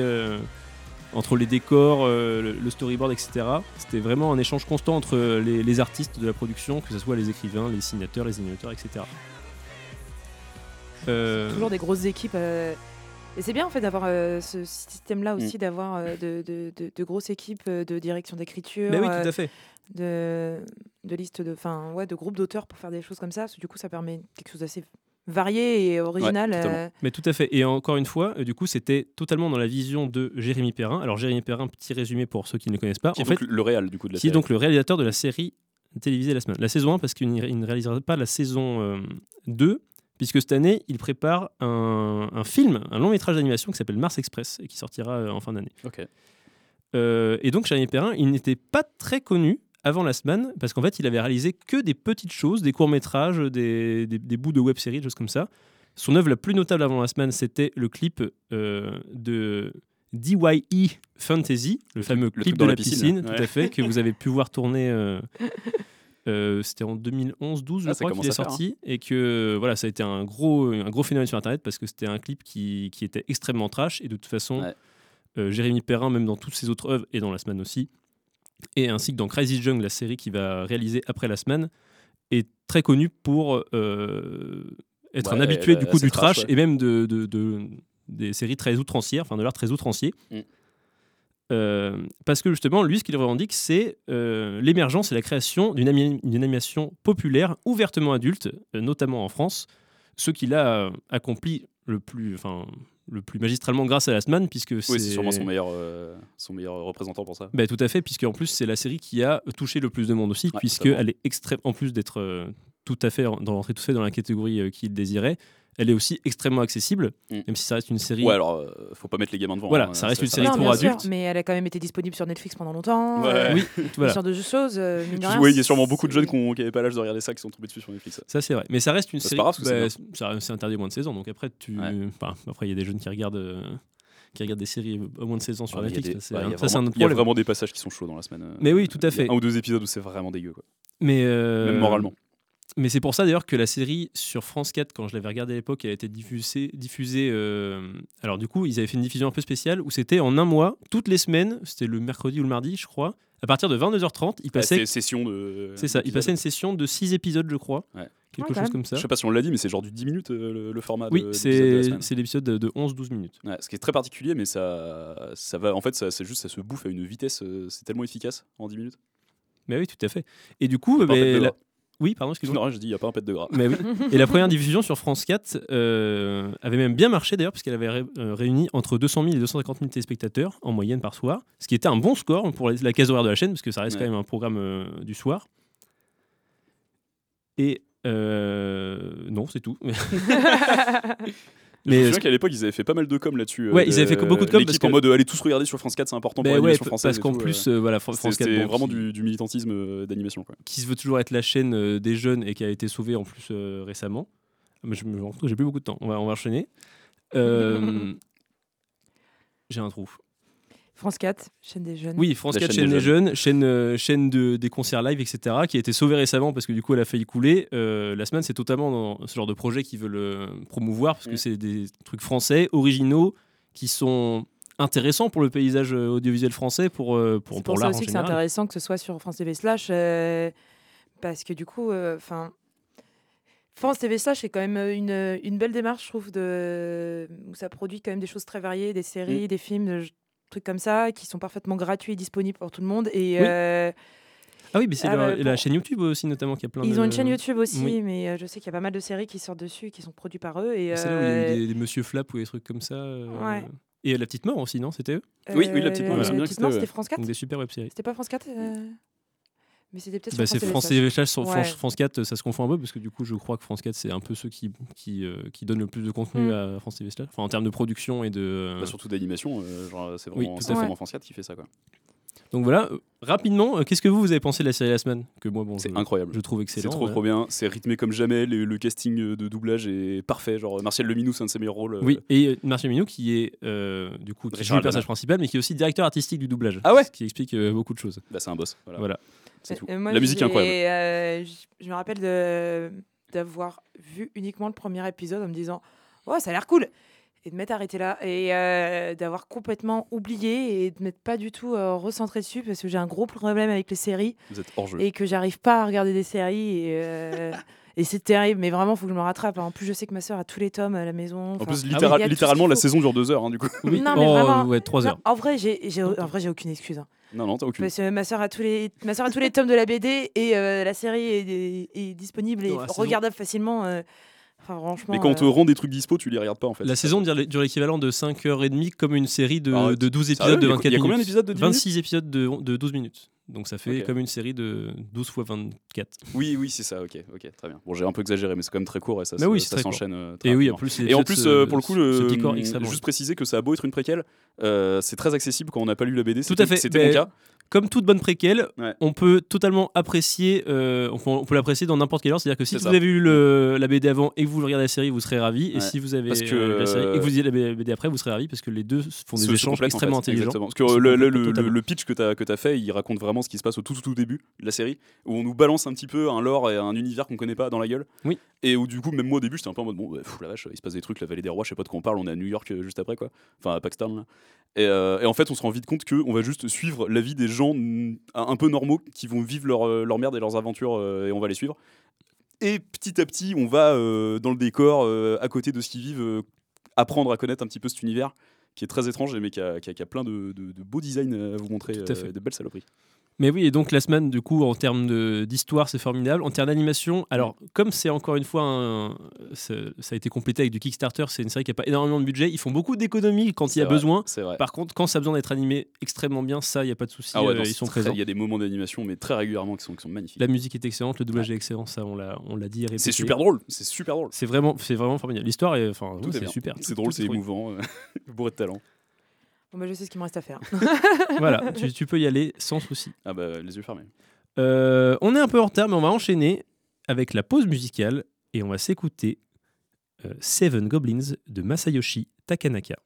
A: entre les décors, euh, le, storyboard, etc. C'était vraiment un échange constant entre les, les artistes de la production, que ce soit les écrivains, les signateurs, les animateurs, etc. Euh,
I: Toujours des grosses équipes. euh, Et c'est bien en fait d'avoir euh, ce système-là
A: Mm.
I: aussi, d'avoir euh, de, de- de- de grosses équipes de direction d'écriture,
A: bah oui, tout à fait.
I: de, de de, enfin ouais, de groupes d'auteurs pour faire des choses comme ça. Parce que du coup, ça permet quelque chose d'assez varié et original. euh,
A: Mais tout à fait. Et encore une fois, euh, du coup, c'était totalement dans la vision de Jérémy Perrin. Alors, Jérémy Perrin, petit résumé pour ceux qui ne le connaissent pas.
J: Qui est
A: en
J: donc
A: fait,
J: le réal du coup de la
A: qui est
J: série.
A: donc le réalisateur de la série télévisée La Semaine. La saison 1, parce qu'il ne réalisera pas la saison euh, 2, puisque cette année, il prépare un, un film, un long métrage d'animation qui s'appelle Mars Express, et qui sortira euh, en fin d'année.
J: Ok.
A: Euh, et donc, Jérémy Perrin, il n'était pas très connu avant La Semaine, parce qu'en fait, il avait réalisé que des petites choses, des courts-métrages, des, des- des bouts de web-séries, des choses comme ça. Son œuvre la plus notable avant La Semaine, c'était le clip euh, de DYE Fantasy, le fameux
J: le
A: clip
J: truc
A: de
J: dans
A: la
J: la
A: piscine,
J: piscine,
A: tout à fait, que vous avez pu voir tourner. euh, euh, c'était en 2011-12, je
J: Ah,
A: crois qu'il est
J: faire,
A: sorti, et que voilà, ça a été un gros, un gros phénomène sur Internet parce que c'était un clip qui, qui était extrêmement trash, et de toute façon,
J: Ouais.
A: Jérémy Perrin, même dans toutes ses autres œuvres et dans La Semaine aussi, et ainsi que dans Crazy Jungle, la série qu'il va réaliser après la semaine, est très connu pour euh, être un
J: Ouais,
A: habitué du coup du
J: trash,
A: trash
J: ouais.
A: et même de, de- de- des séries très outrancières, enfin de l'art très outrancier.
J: Mm.
A: Euh, parce que justement, lui, ce qu'il revendique, c'est euh, l'émergence et la création d'une ami- animation populaire ouvertement adulte, notamment en France, ce qu'il a accompli le plus, enfin, le plus magistralement grâce à Lastman, puisque c'est
J: Oui, c'est sûrement son meilleur, euh, son meilleur représentant pour ça.
A: bah, tout à fait, puisque en plus c'est la série qui a touché le plus de monde aussi,
J: Ouais,
A: puisque
J: totalement.
A: elle est extrême, en plus d'être euh, tout à fait dans l'entrée tout à fait dans la catégorie euh, qu'il désirait, elle est aussi extrêmement accessible,
J: Mm.
A: même si ça reste une série.
J: Ouais, alors, euh, faut pas mettre les gamins devant.
A: Voilà,
J: hein,
A: ça reste une série
I: Non,
A: pour
I: sûr,
A: adultes.
I: mais elle a quand même été disponible sur Netflix pendant longtemps.
J: Ouais.
I: euh,
A: Oui,
I: Ce
A: voilà.
I: genre de choses, euh,
J: Oui, il y a sûrement beaucoup de jeunes qui n'avaient pas l'âge de regarder ça qui sont tombés dessus sur Netflix.
A: Ça c'est vrai, mais ça reste une
J: Bah, c'est
A: série.
J: pas grave,
A: bah,
J: c'est
A: ça- c'est interdit moins de 16 ans, donc après tu,
J: Ouais.
A: enfin, après il y a des jeunes qui regardent. euh, qui regardent des séries au moins de 16 ans sur Netflix,
J: des-
A: ça,
J: ouais,
A: un-
J: a
A: ça, c'est un
J: vraiment-
A: autre
J: Il y a
A: problème.
J: vraiment des passages qui sont chauds dans la semaine. euh,
A: Mais oui, tout à fait.
J: Un ou deux épisodes où c'est vraiment dégueu. Quoi.
A: Mais euh,
J: Même moralement.
A: Mais c'est pour ça d'ailleurs que la série sur France 4, quand je l'avais regardée à l'époque, elle a été diffusée. diffusée euh, Alors du coup, ils avaient fait une diffusion un peu spéciale où c'était en un mois, toutes les semaines, c'était le mercredi ou le mardi, je crois. À partir de 22h30, ils
J: Bah,
A: passaient.
J: c'est session de.
A: c'est ça, ils passaient une session de 6 épisodes, je crois.
J: Ouais.
A: Quelque chose comme ça.
J: Je sais pas si on l'a dit, mais c'est genre du 10 minutes euh, le, le format.
A: Oui, c'est l'épisode de, de 11-12 minutes.
J: Ouais, ce qui est très particulier, mais ça, ça va. En fait, ça, c'est juste, ça se bouffe à une vitesse. euh, C'est tellement efficace en 10 minutes.
A: Mais oui, tout à fait. Et du coup, mais la-. Oui, pardon, excuse-moi.
J: Non, je dis, il y a pas un pet de gras.
A: Mais oui. Et la première diffusion sur France 4 euh, avait même bien marché d'ailleurs, puisqu'elle avait ré- euh, réuni entre 200 000 et 250 000 téléspectateurs en moyenne par soir, ce qui était un bon score pour la, la case horaire de la chaîne, parce que ça reste
J: Ouais.
A: quand même un programme euh, du soir. Et euh, non, c'est tout.
J: Mais je me
A: Mais
J: souviens qu'à l'époque, ils avaient fait pas mal de com là-dessus. euh,
A: Ouais, ils avaient fait beaucoup de com, parce
J: en
A: que-
J: mode euh, allez tous regarder sur France 4, c'est important pour
A: Ben ouais,
J: l'animation
A: p-
J: française.
A: parce qu'en plus,
J: euh,
A: voilà, France 4
J: c'était
A: bon,
J: vraiment
A: qui,
J: du, du militantisme euh, d'animation.
A: qui se veut toujours être la chaîne des jeunes et qui a été sauvée en plus récemment. Mais je me rends compte que j'ai plus beaucoup de temps. On va, on va enchaîner. J'ai un trou.
I: France 4, chaîne des jeunes.
A: Oui, France
J: La
A: 4,
J: chaîne
A: chaîne
J: des
A: des jeunes, chaîne, euh, chaîne de, des concerts live, etc., qui a été sauvée récemment parce que du coup elle a failli couler. Euh, la semaine, c'est totalement dans ce genre de projet qu'ils veulent euh, promouvoir parce que
J: Mm.
A: c'est des trucs français, originaux, qui sont intéressants pour le paysage audiovisuel français, pour, pour,
I: C'est
A: pour
I: pour ça
A: l'art en
I: aussi que c'est intéressant que ce soit sur France TV Slash, euh, parce que du coup, enfin, France TV Slash c'est quand même une, une belle démarche, je trouve, de, où ça produit quand même des choses très variées, des séries,
A: Mm.
I: des films, trucs comme ça, qui sont parfaitement gratuits et disponibles pour tout le monde. Et
A: Oui.
I: euh,
A: Ah oui, mais c'est
I: Ah
A: la,
I: bah,
A: et la chaîne YouTube aussi, notamment, qui a plein de.
I: ils ont une chaîne YouTube aussi,
A: oui.
I: mais euh, je sais qu'il y a pas mal de séries qui sortent dessus, et qui sont produites par eux. Et,
A: C'est là où il y a
I: euh,
A: eu des, des Monsieur Flap ou des trucs comme ça. euh,
I: Ouais.
A: Et La Petite Mort aussi, non? C'était eux?
J: Oui, oui, La Petite
I: euh,
J: Mort, c'était.
I: France 4
A: Donc des super web séries.
I: C'était pas France 4 euh, Mais c'était peut-être
A: Bah, c'est
I: France
A: Slash, sur
I: Ouais.
A: France, France 4, ça se confond un peu parce que du coup, je crois que France 4, c'est un peu ceux qui, qui, euh, qui donnent le plus de contenu
I: Mm.
A: à France TV Slash. Enfin, en termes de production et de.
J: Bah, surtout d'animation, euh, genre, c'est
A: Oui,
J: vraiment,
I: fait.
J: vraiment France 4 qui fait ça. quoi.
A: Donc voilà, euh, rapidement, euh, qu'est-ce que vous, vous avez pensé de la série La Semaine? Que moi, bon,
J: C'est incroyable.
A: je trouve excellent.
J: C'est trop
A: voilà.
J: trop bien, c'est rythmé comme jamais, le, le casting euh, de doublage est parfait, genre Martial Leminou c'est un de ses meilleurs rôles. euh,
A: Oui, et euh, Martial Minou qui est euh, du coup qui
J: Richard
A: joue le personnage principal, mais qui est aussi directeur artistique du doublage.
J: Ah ouais
A: Ce qui explique euh, beaucoup de choses.
J: Bah c'est un boss, voilà.
A: Voilà.
J: C'est tout.
I: Moi,
J: La musique est incroyable.
I: euh, je me rappelle de, d'avoir vu uniquement le premier épisode en me disant Oh, ça a l'air cool Et de m'être arrêté là et euh, d'avoir complètement oublié et de m'être pas du tout euh, recentré dessus parce que j'ai un gros problème avec les séries
J: Vous êtes hors jeu.
I: et que j'arrive pas à regarder des séries. Et, euh, et c'est terrible, mais vraiment, il faut que je me rattrape. En plus, je sais que ma soeur a tous les tomes à la maison.
J: En plus,
A: oui.
J: littéral-
I: Il y a tout ce
J: littéralement, la saison dure deux heures, hein, du coup.
A: Oui,
I: Non, mais
A: oh,
I: vraiment.
A: ouais, 3
I: non,
A: heures.
I: en vrai, j'ai, j'ai, en vrai, j'ai aucune excuse. hein.
J: Non, non, t'as aucune.
I: Parce que ma soeur a tous les, ma sœur a tous les tomes de la BD et euh, la série est, est- est disponible et regardable facilement. euh, franchement.
J: Mais quand on te
I: euh,
J: rend des trucs dispo, tu les regardes pas en fait.
A: La saison dure dure l'équivalent de 5h30 comme une série de, de 12
J: Sérieux
A: épisodes de
J: Il y a-
A: 24
J: il y a
A: minutes.
J: combien d'épisodes de 10 minutes?
A: 26 épisodes de, de 12 minutes. Donc ça fait comme une série de 12 fois 24.
J: Oui, oui, c'est ça, ok, ok, très bien. Bon, j'ai un peu exagéré, mais c'est quand même très court et ça,
A: Mais oui,
J: ça s'enchaîne. euh, très
A: Et oui, en plus,
J: Et en plus, euh, pour le coup, le, juste préciser que ça a beau être une préquelle, euh, c'est très accessible quand on n'a pas lu la BD.
A: Tout
J: c'était-
A: à fait.
J: C'était mon cas.
A: Comme toute bonne préquelle,
J: Ouais.
A: on peut totalement apprécier, euh, on peut, l'apprécier dans n'importe quelle heure. C'est-à-dire que si vous
J: ça.
A: avez lu le- la BD avant et que vous regardez la série, vous serez ravi. Et si vous avez
J: Parce que,
A: euh, la série et que vous lisez la BD après, vous serez ravi parce que les deux font des échanges
J: en
A: extrêmement
J: fait,
A: intelligents.
J: exactement. Parce que le, pitch que tu as, que as fait, il raconte vraiment ce qui se passe au tout, tout, tout début de la série, où on nous balance un petit peu un lore et un univers qu'on connaît pas dans la gueule.
A: Oui.
J: Et où du coup, même moi au début, j'étais un peu en mode bon, bah, pff, la vache, il se passe des trucs, la vallée des rois, je sais pas de quoi on parle, on est à New York euh, juste après, quoi. Enfin, à Paxton, là. Et, euh, et en fait, on se rend vite compte qu'on va juste suivre la vie des gens un peu normaux qui vont vivre leur, euh, leur merde et leurs aventures euh, et on va les suivre. Et petit à petit, on va euh, dans le décor, à côté de ce qu'ils vivent, apprendre à connaître un petit peu cet univers qui est très étrange mais qui a, qui a- qui a plein de, de- de beaux designs à vous montrer,
A: Tout à fait.
J: euh, de belles saloperies.
A: Mais oui, et donc Last Man, du coup, en termes d'histoire, c'est formidable. En termes d'animation, alors, comme c'est encore une fois, un- ça, a été complété avec du Kickstarter, c'est une série qui n'a pas énormément de budget. Ils font beaucoup d'économies quand il y a
J: vrai,
A: besoin. Par contre, quand ça a besoin d'être animé extrêmement bien, ça, il n'y a pas de souci.
J: Ah ouais,
A: euh, ils sont
J: très-
A: présents.
J: Il y a des moments d'animation, mais très régulièrement qui sont, qui sont magnifiques.
A: La musique est excellente, le doublage est excellent, ça, on l'a l'a dit.
J: C'est super drôle. C'est super drôle.
A: C'est vraiment, vraiment formidable. L'histoire est, enfin, oui,
J: est
A: c'est super.
J: C'est drôle, c'est émouvant, bourré de talent.
I: Bon, bah, je sais ce qu'il me reste à faire.
A: Voilà, tu, tu peux y aller sans souci.
J: Ah bah les yeux fermés.
A: Euh, on est un peu en retard, mais on va enchaîner avec la pause musicale et on va s'écouter euh, Seven Goblins de Masayoshi Takanaka.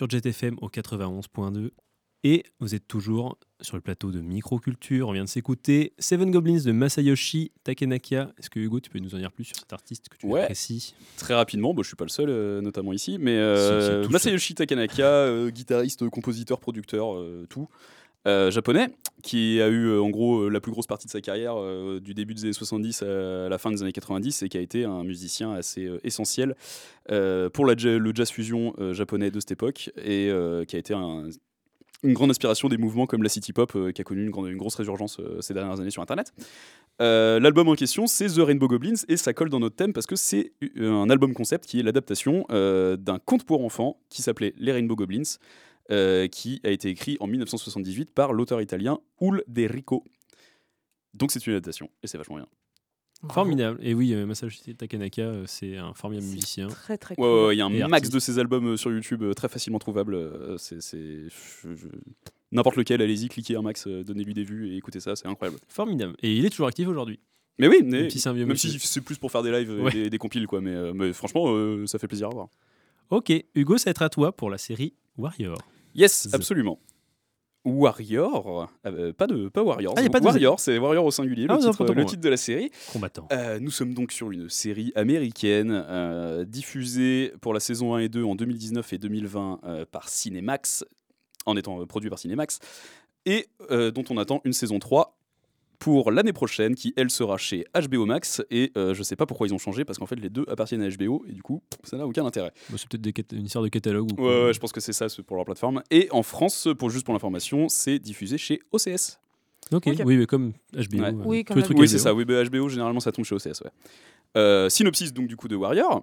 A: Sur JetFM au 91.2 et vous êtes toujours sur le plateau de Microculture. On vient de s'écouter Seven Goblins de Masayoshi Takenaka. Est-ce que Hugo, tu peux nous en dire plus sur cet artiste que tu
J: Ouais.
A: apprécies?
J: Très rapidement, bon, je suis pas le seul, euh, notamment ici, mais euh,
A: si,
J: Masayoshi Takanaka, euh, guitariste, compositeur, producteur, tout, euh, japonais, qui a eu euh, en gros euh, la plus grosse partie de sa carrière du début des années 70 à la fin des années 90 et qui a été un musicien assez essentiel pour le jazz fusion japonais de cette époque et qui a été un- une grande inspiration des mouvements comme la city pop qui a connu une, une grosse résurgence ces dernières années sur internet. L'album en question, c'est The Rainbow Goblins, et ça colle dans notre thème parce que c'est un album concept qui est l'adaptation d'un conte pour enfants qui s'appelait Les Rainbow Goblins, euh, qui a été écrit en 1978 par l'auteur italien Ul De Rico. Donc c'est une adaptation et c'est vachement bien.
A: Formidable. Et oui, euh, Masayoshi Takanaka, euh, c'est un formidable musicien.
I: Très très cool.
J: ouais, ouais, il y a un
A: Et
J: max
A: artiste.
J: de ses albums euh, sur YouTube euh, très facilement trouvables. euh, c'est, c'est- je- je- N'importe lequel, allez-y, cliquez un max, euh, donnez-lui des vues et écoutez ça, c'est incroyable.
A: Formidable. Et il est toujours actif aujourd'hui.
J: Mais oui, mais,
A: Même si c'est un vieux
J: même
A: monsieur.
J: si c'est plus pour faire des lives et des, des compiles, quoi. Mais, euh, mais franchement, euh, ça fait plaisir à voir.
A: Ok, Hugo, ça va être à toi pour la série Warrior.
J: Yes, absolument. Warrior, euh, pas de pas Warriors.
A: Ah, y a
J: non.
A: pas de-
J: Warrior, c'est Warrior au singulier,
A: Ah,
J: le, titre, le de la série.
A: Combattant.
J: Euh, nous sommes donc sur une série américaine euh, diffusée pour la saison 1 et 2 en 2019 et 2020 euh, par Cinemax, en étant produit par Cinemax, et dont on attend une saison 3 pour l'année prochaine, qui elle sera chez HBO Max. Et euh, je sais pas pourquoi ils ont changé, parce qu'en fait les deux appartiennent à HBO, et du coup ça n'a aucun intérêt.
A: Bon, c'est peut-être une histoire de catalogue ou quoi.
J: Ouais, ouais, je pense que c'est ça c'est pour leur plateforme. Et en France, pour juste pour l'information, c'est diffusé chez OCS.
A: Ok,
I: Ok.
A: oui, mais comme HBO.
J: Ouais.
A: euh,
I: Oui, comme
A: trucs
J: Oui,
A: HBO.
J: c'est ça. Oui, bah, HBO, généralement, ça tombe chez OCS. Ouais. Euh, synopsis donc du coup de Warrior.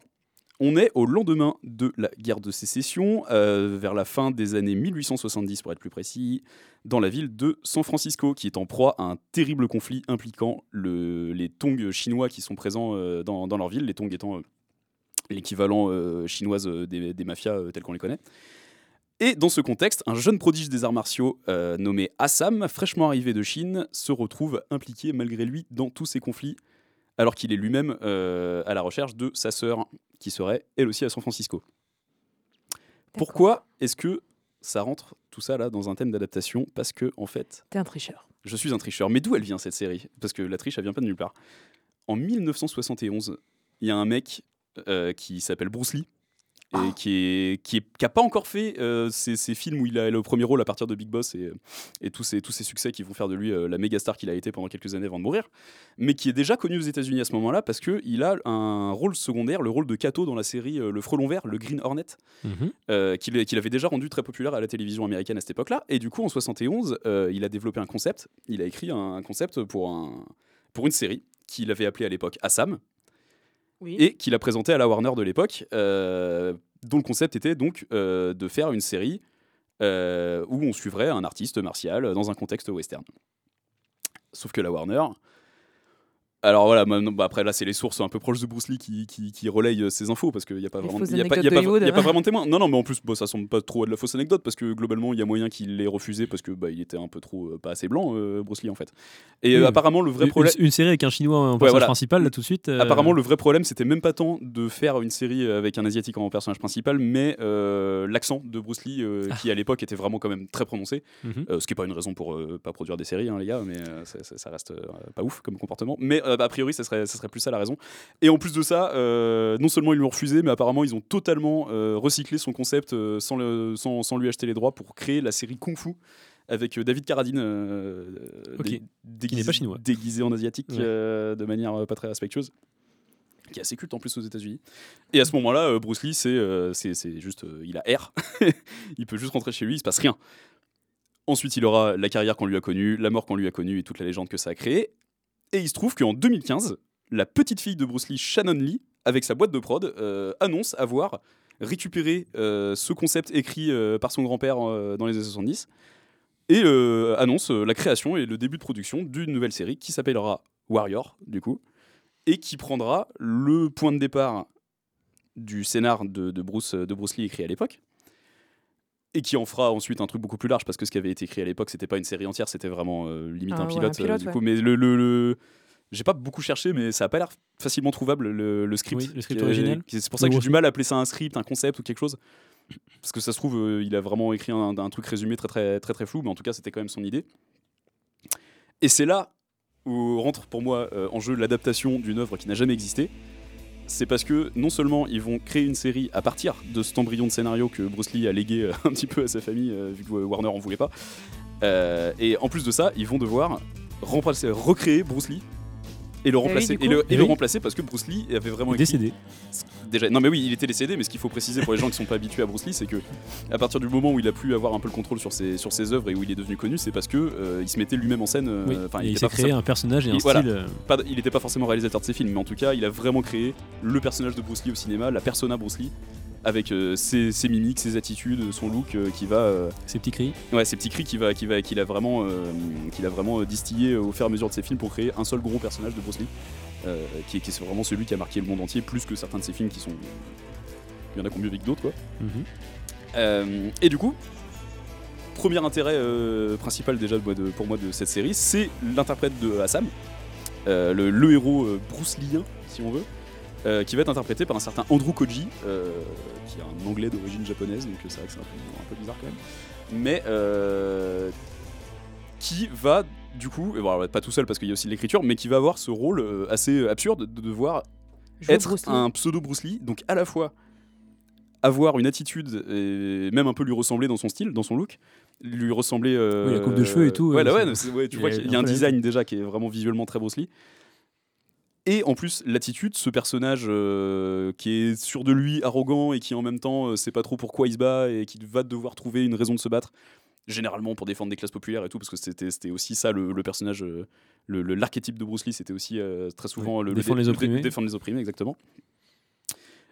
J: On est au lendemain de la guerre de sécession, euh, vers la fin des années 1870 pour être plus précis, dans la ville de San Francisco, qui est en proie à un terrible conflit impliquant le- les Tongs chinois qui sont présents euh, dans, leur ville, les Tongs étant euh, l'équivalent chinoise des, mafias tels qu'on les connaît. Et dans ce contexte, un jeune prodige des arts martiaux nommé Assam, fraîchement arrivé de Chine, se retrouve impliqué malgré lui dans tous ces conflits, alors qu'il est lui-même euh, à la recherche de sa sœur, qui serait elle aussi à San Francisco. Pourquoi est-ce que ça rentre tout ça là dans un thème d'adaptation? Parce que en fait,
I: T'es un tricheur.
J: je suis un tricheur. Mais d'où elle vient cette série? Parce que la triche, elle vient pas de nulle part. En 1971, il y a un mec euh, qui s'appelle Bruce Lee. Et qui est qui est qui a pas encore fait euh, ces, ces films où il a le premier rôle à partir de Big Boss et, et tous ces tous ces succès qui vont faire de lui euh, la méga star qu'il a été pendant quelques années avant de mourir, mais qui est déjà connu aux États-Unis à ce moment-là parce que il a un rôle secondaire, le rôle de Kato dans la série euh, Le Frelon Vert, le Green Hornet,
A: Mhm.
J: euh, qu'il avait déjà rendu très populaire à la télévision américaine à cette époque-là. Et du coup, en 71, euh, il a développé un concept. Il a écrit un, un concept pour, un, pour une série qu'il avait appelée à l'époque Assam Et qu'il a présenté à la Warner de l'époque, euh, dont le concept était donc euh, de faire une série euh, où on suivrait un artiste martial dans un contexte western. Sauf que la Warner. Alors voilà, maintenant, bah après là c'est les sources un peu proches de Bruce Lee qui, qui, qui relayent euh, ces infos parce qu'il n'y a pas vraiment y a pas, y a pas-
I: d'Hollywood.
J: il y a pas vraiment de témoins. Non non mais en plus bon, ça semble pas trop à de la fausse anecdote parce que globalement il y a moyen qu'il l'ait refusé parce que bah, il était un peu trop euh, pas assez blanc euh, Bruce Lee en fait. Et euh, apparemment le vrai
A: Une-
J: problème
A: Une, une série avec un chinois en personnage
J: voilà.
A: principal, là tout de suite. euh,
J: Apparemment, le vrai problème, c'était même pas tant de faire une série avec un asiatique en personnage principal, mais euh, l'accent de Bruce Lee, euh, qui à l'époque était vraiment quand même très prononcé.
A: Mhm.
J: Euh, ce qui est pas une raison pour euh, pas produire des séries, hein, les gars, mais euh, ça, ça- ça reste euh, pas ouf comme comportement. Mais euh, a priori, ça serait, ça serait plus ça la raison. Et en plus de ça, euh, non seulement ils l'ont refusé, mais apparemment ils ont totalement euh, recyclé son concept sans, le, sans, sans lui acheter les droits pour créer la série Kung Fu avec David Carradine dé- déguisé,
A: pas chinois.
J: déguisé en asiatique
A: Ouais.
J: de manière pas très respectueuse qui est assez culte en plus aux États-Unis. Et à ce moment-là, Bruce Lee, c'est euh, juste, euh, il a air, il peut juste rentrer chez lui, il se passe rien. Ensuite, il aura la carrière qu'on lui a connue, la mort qu'on lui a connue et toute la légende que ça a créé. Et il se trouve qu'en 2015, la petite fille de Bruce Lee, Shannon Lee, avec sa boîte de prod, euh, annonce avoir récupéré euh, ce concept écrit euh, par son grand-père dans les années 70 et annonce la création et le début de production d'une nouvelle série qui s'appellera Warrior, du coup, et qui prendra le point de départ du scénar Bruce, de Bruce Lee écrit à l'époque, et qui en fera ensuite un truc beaucoup plus large, parce que ce qui avait été écrit à l'époque, c'était pas une série entière, c'était vraiment euh, limite
I: Ah
J: un
I: ouais,
J: pilote.
I: un pilote,
J: euh, du
I: ouais.
J: coup, mais le, le- le- j'ai pas beaucoup cherché, mais ça a pas l'air facilement trouvable le, le script.
A: Oui, le script original.
J: C'est pour ça que j'ai du mal à appeler ça un script, un concept ou quelque chose. Parce que ça se trouve, euh, il a vraiment écrit un, un truc résumé très très très très flou, mais en tout cas, c'était quand même son idée. Et c'est là où rentre pour moi euh, en jeu l'adaptation d'une œuvre qui n'a jamais existé. C'est parce que non seulement ils vont créer une série à partir de cet embryon de scénario que Bruce Lee a légué euh, un petit peu à sa famille, euh, vu que Warner en voulait pas. Euh, et en plus de ça, ils vont devoir recréer Bruce Lee et le remplacer et,
I: coup.
J: le, et le
A: oui.
J: remplacer parce que Bruce Lee avait vraiment écrit
A: décédé.
J: déjà non mais oui il était décédé mais ce qu'il faut préciser pour les gens qui sont pas habitués à Bruce Lee c'est que à partir du moment où il a pu avoir un peu le contrôle sur ses sur ses œuvres et où il est devenu connu c'est parce que euh, il se mettait lui-même en scène euh,
A: Oui, il s'est
J: pas
A: créé
J: forcément-
A: un personnage et un style. euh,
J: pas- il n'était pas forcément réalisateur de ses films mais en tout cas il a vraiment créé le personnage de Bruce Lee au cinéma la persona Bruce Lee avec euh, ses, ses mimiques, ses attitudes, son look euh, qui va. euh,
A: Ces petits cris.
J: Ouais, ces petits cris qu'il va, qui va, qu'il a vraiment, qu'il a vraiment distillé au fur et à mesure de ses films pour créer un seul gros personnage de Bruce Lee, qui, est, qui est vraiment celui qui a marqué le monde entier, plus que certains de ses films qui sont. Il y en a qui ont mieux que d'autres, quoi.
A: Mhm.
J: Et du coup, premier intérêt euh, principal déjà de- pour moi de cette série, c'est l'interprète de Assam, euh, le, le héros euh, Bruce Leeien, si on veut, euh, qui va être interprété par un certain Andrew Koji, euh, qui est un anglais d'origine japonaise, donc c'est vrai que c'est un peu, un peu bizarre quand même, mais euh, qui va du coup, et bon, alors, pas tout seul parce qu'il y a aussi de l'écriture, mais qui va avoir ce rôle euh, assez absurde de devoir
I: Jouer
J: être un pseudo Bruce Lee, donc à la fois avoir une attitude et même un peu lui ressembler dans son style, dans son look, lui ressembler. euh,
A: Oui, la coupe de cheveux et tout,
J: Ouais,
A: ouais,
J: là, ouais, ouais, tu
A: il
J: vois
A: y a
J: qu'il y a
A: un
J: design déjà qui est vraiment visuellement très Bruce Lee. Et en plus, l'attitude, ce personnage euh, qui est sûr de lui, arrogant et qui en même temps euh, sait pas trop pourquoi il se bat et qui va devoir trouver une raison de se battre, généralement pour défendre des classes populaires et tout, parce que c'était aussi ça le, le personnage, euh, le- le- l'archétype de Bruce Lee, c'était aussi euh, très souvent
A: Oui,
J: le,
A: défendre
J: dé-
A: les opprimés.
J: défendre les opprimés, exactement.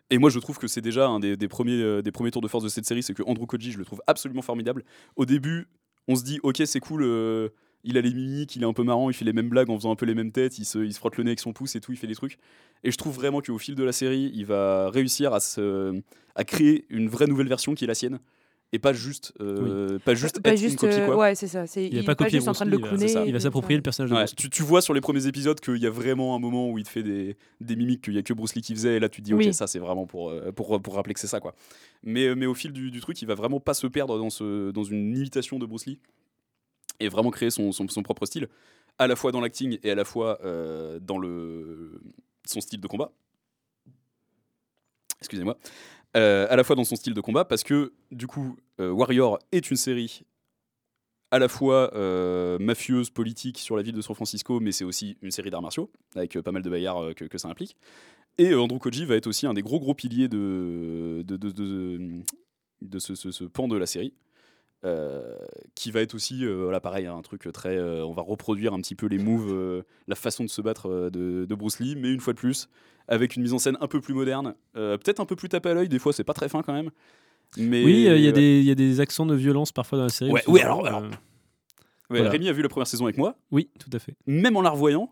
J: Et moi, je trouve que c'est déjà un des, des premiers, des premiers tours de force de cette série, c'est que Andrew Koji, je le trouve absolument formidable. Au début, on se dit, ok, c'est cool, il a les mimiques, il est un peu marrant, il fait les mêmes blagues en faisant un peu les mêmes têtes, il se, il se frotte le nez avec son pouce et tout, il fait des trucs. Et je trouve vraiment qu'au fil de la série, il va réussir à, se, à créer une vraie nouvelle version qui est la sienne. Et pas juste, euh, pas juste
I: Pas
J: être une copie,
I: euh,
J: quoi.
I: ouais, c'est ça. C'est,
A: Il
I: est
A: pas copié
I: juste en train de le clowner.
A: Il va s'approprier le personnage de
J: Ouais, tu, tu vois sur les premiers épisodes qu'il y a vraiment un moment où il te fait des, des mimiques qu'il y a que Bruce Lee qui faisait et là tu te dis
I: Oui.
J: ok ça c'est vraiment pour, euh, pour, pour rappeler que c'est ça quoi. Mais, mais au fil du, du truc il va vraiment pas se perdre dans, ce, dans une imitation de Bruce Lee et vraiment créer son, son, propre style à la fois dans l'acting et à la fois euh, dans le, son style de combat. Excusez-moi. Euh, à la fois dans son style de combat parce que du coup euh, Warrior est une série à la fois mafieuse, politique sur la ville de San Francisco, mais c'est aussi une série d'arts martiaux, avec pas mal de euh, que, ça implique. Et Andrew Koji va être aussi un des gros gros piliers de, de, de, de- de ce, ce- ce pan de la série. Euh, qui va être aussi, euh, voilà, pareil, un truc très. euh, on va reproduire un petit peu les moves, euh, la façon de se battre de, de Bruce Lee, mais une fois de plus, avec une mise en scène un peu plus moderne, peut-être un peu plus tapé à l'œil, des fois c'est pas très fin quand même. Mais,
A: Oui, il y, a
J: ouais.
A: y a des accents de violence parfois dans la série.
J: Ouais, oui,
A: c'est
J: alors- alors, Ouais,
A: Voilà.
J: Rémi a vu la première saison avec moi.
A: Oui, tout à fait.
J: Même en la revoyant,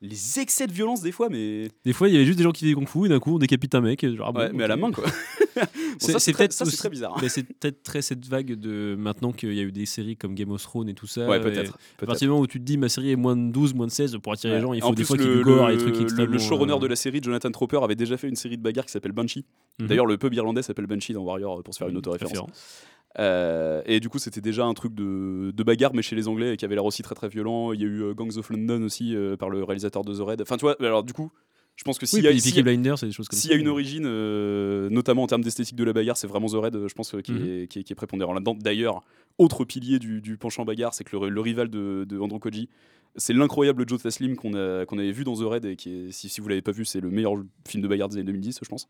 J: les excès de violence des fois, mais.
A: Des fois, il y avait juste des gens qui faisaient kung fu et d'un coup, on décapite un mec. Genre, ah bon,
J: Ouais, mais à la main, quoi. Bon,
A: C'est
J: très-
A: peut-être
J: ça, c'est
A: aussi-
J: très bizarre. hein.
A: c'est peut-être très cette vague de maintenant qu'il y a eu des séries comme Game of Thrones et tout ça.
J: Ouais, peut-être.
A: À partir du moment où tu te dis ma série est moins de 12, moins de 16, pour attirer les gens, il faut
J: En
A: des
J: plus,
A: fois qu'il y ait
J: le,
A: du gore et des trucs
J: le-
A: extrêmement.
J: le showrunner de la série, Jonathan Tropper, avait déjà fait une série de bagarres qui s'appelle Banshee.
A: mhm,
J: D'ailleurs, le pub irlandais s'appelle Banshee dans Warrior pour se faire une auto-référence.
A: référence.
J: Euh, et du coup, c'était déjà un truc de, de bagarre, mais chez les Anglais, qui avait l'air aussi très très violent. Il y a eu euh, Gangs of London aussi euh, par le réalisateur de The Raid. Enfin, tu vois, alors du coup, je pense que
A: Oui,
J: s'il y a,
A: puis
J: s'il y
A: Peaky
J: a-
A: Blinders, c'est des choses comme
J: s'il
A: ça.
J: y a une origine, euh, notamment en termes d'esthétique de la bagarre, c'est vraiment The euh, je pense, euh, qui,
A: Mhm.
J: est, qui, est, qui est prépondérant là-dedans. D'ailleurs, autre pilier du, du penchant bagarre, c'est que le, le rival de, de Andrew Koji, c'est l'incroyable Joe Taslim qu'on avait vu dans The Raid, et qui est, si, si vous l'avez pas vu, c'est le meilleur film de bagarre des années 2010, je pense,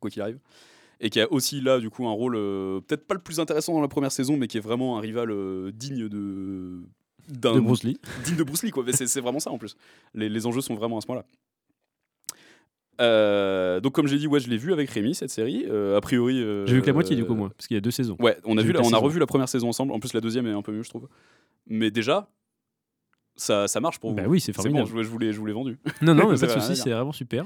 J: quoi qu'il arrive. Et qui a aussi là, du coup, un rôle euh, peut-être pas le plus intéressant dans la première saison, mais qui est vraiment un rival euh, digne de.
A: De Bruce Lee.
J: digne de Bruce Lee, quoi. C'est vraiment ça en plus. Les, les enjeux sont vraiment à ce point-là. Euh, donc comme j'ai dit, ouais, je l'ai vu avec Rémi cette série. Euh, a priori, euh,
A: J'ai vu que la moitié du coup, moi, parce qu'il y a deux saisons.
J: Ouais, on a vu, la- on a revu la première saison ensemble. En plus, la deuxième est un peu mieux, je trouve. Mais déjà, ça, ça marche pour vous.
A: Bah oui, c'est
J: bon,
A: formidable.
J: je, vous- je vous l'ai je vous l'ai vendu.
A: Non, non, mais pas de
J: dire.
A: c'est vraiment super.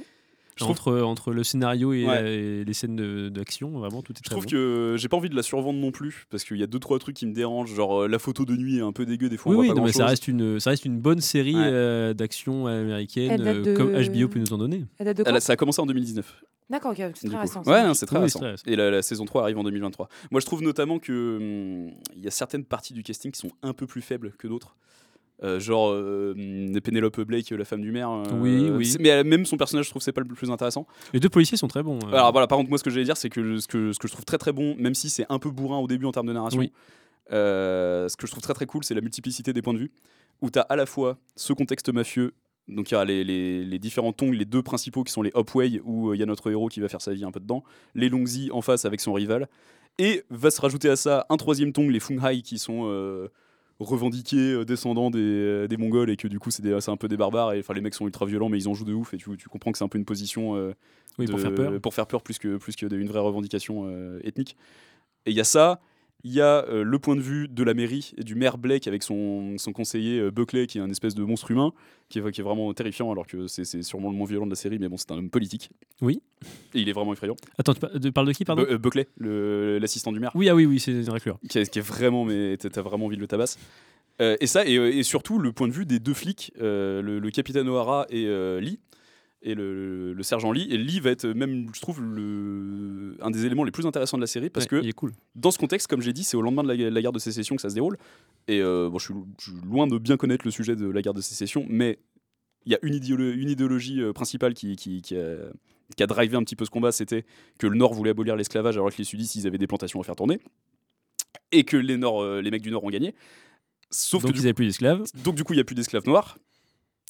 J: Je trouve-
A: entre, entre le scénario et,
J: Ouais.
A: et les scènes d'action, vraiment tout est
J: Je
A: très
J: trouve
A: bon.
J: que j'ai pas envie de la survendre non plus parce qu'il y a deux trois trucs qui me dérangent, genre euh, la photo de nuit est un peu dégueu des fois.
A: Oui,
J: on voit
A: oui,
J: pas
A: non, mais ça reste, une, ça reste une bonne série
J: Ouais.
A: euh, d'action américaine, euh,
I: de-
A: comme HBO peut nous en donner.
I: Elle date de
J: Elle
I: quand
J: a- ça a commencé en 2019.
I: D'accord, c'est très récent.
J: Ouais, c'est très
A: Oui, très récent.
J: Et la, la saison 3 arrive en 2023. Moi, je trouve notamment que hum, il y a certaines parties du casting qui sont un peu plus faibles que d'autres. Euh, genre euh, Penelope Blake, la femme du maire. euh,
A: Oui, oui.
J: Mais même son personnage, je trouve, c'est pas le plus intéressant.
A: Les deux policiers sont très bons. euh.
J: Alors voilà, par contre, moi, ce que j'allais dire, c'est que ce, que ce que je trouve très très bon, même si c'est un peu bourrin au début en termes de narration,
A: Oui.
J: euh, ce que je trouve très très cool, c'est la multiplicité des points de vue, où tu as à la fois ce contexte mafieux, donc il y a les, les- les différents tongs, les deux principaux qui sont les Hopway, où euh, il y a notre héros qui va faire sa vie un peu dedans, les Longzi en face avec son rival, et va se rajouter à ça un troisième tong, les Funghai, qui sont... revendiqués euh, descendants des, euh, des Mongols et que du coup c'est un peu des barbares et enfin les mecs sont ultra violents mais ils en jouent de ouf et tu, tu comprends que c'est un peu une position euh,
A: Oui, pour faire peur.
J: pour faire peur plus que plus que une vraie revendication euh, ethnique et il y a ça il y a euh, le point de vue de la mairie et du maire Blake avec son, son conseiller euh, Buckley qui est un espèce de monstre humain qui est, qui est vraiment terrifiant alors que c'est c'est sûrement le moins violent de la série mais bon c'est un homme politique
A: Oui.
J: et il est vraiment effrayant
A: Attends, tu par- parles de qui, pardon?
J: Bu- euh, Buckley le- l'assistant du maire
A: Oui, ah oui, oui, c'est une raclure.
J: qui est, qui est vraiment, mais t'as vraiment envie de le tabasser. Euh, et ça, et, et surtout le point de vue des deux flics, le, le capitaine O'Hara et Lee, et le, sergent Lee. Et Lee va être même, je trouve, le, un des éléments les plus intéressants de la série parce
A: Ouais,
J: que
A: il est cool.
J: dans ce contexte, comme j'ai dit, c'est au lendemain de la, la guerre de sécession que ça se déroule. Et euh, bon, je, suis, je suis loin de bien connaître le sujet de la guerre de sécession, mais il y a une, idéolo- une idéologie euh, principale qui, qui, qui a, qui a drivé un petit peu ce combat, c'était que le Nord voulait abolir l'esclavage alors que les Sudistes, ils avaient des plantations à faire tourner. Et que les, Nord, euh, les mecs du Nord ont gagné. Sauf
A: Donc
J: que
A: ils n'avaient plus d'esclaves.
J: donc du coup, il n'y a plus d'esclaves noirs.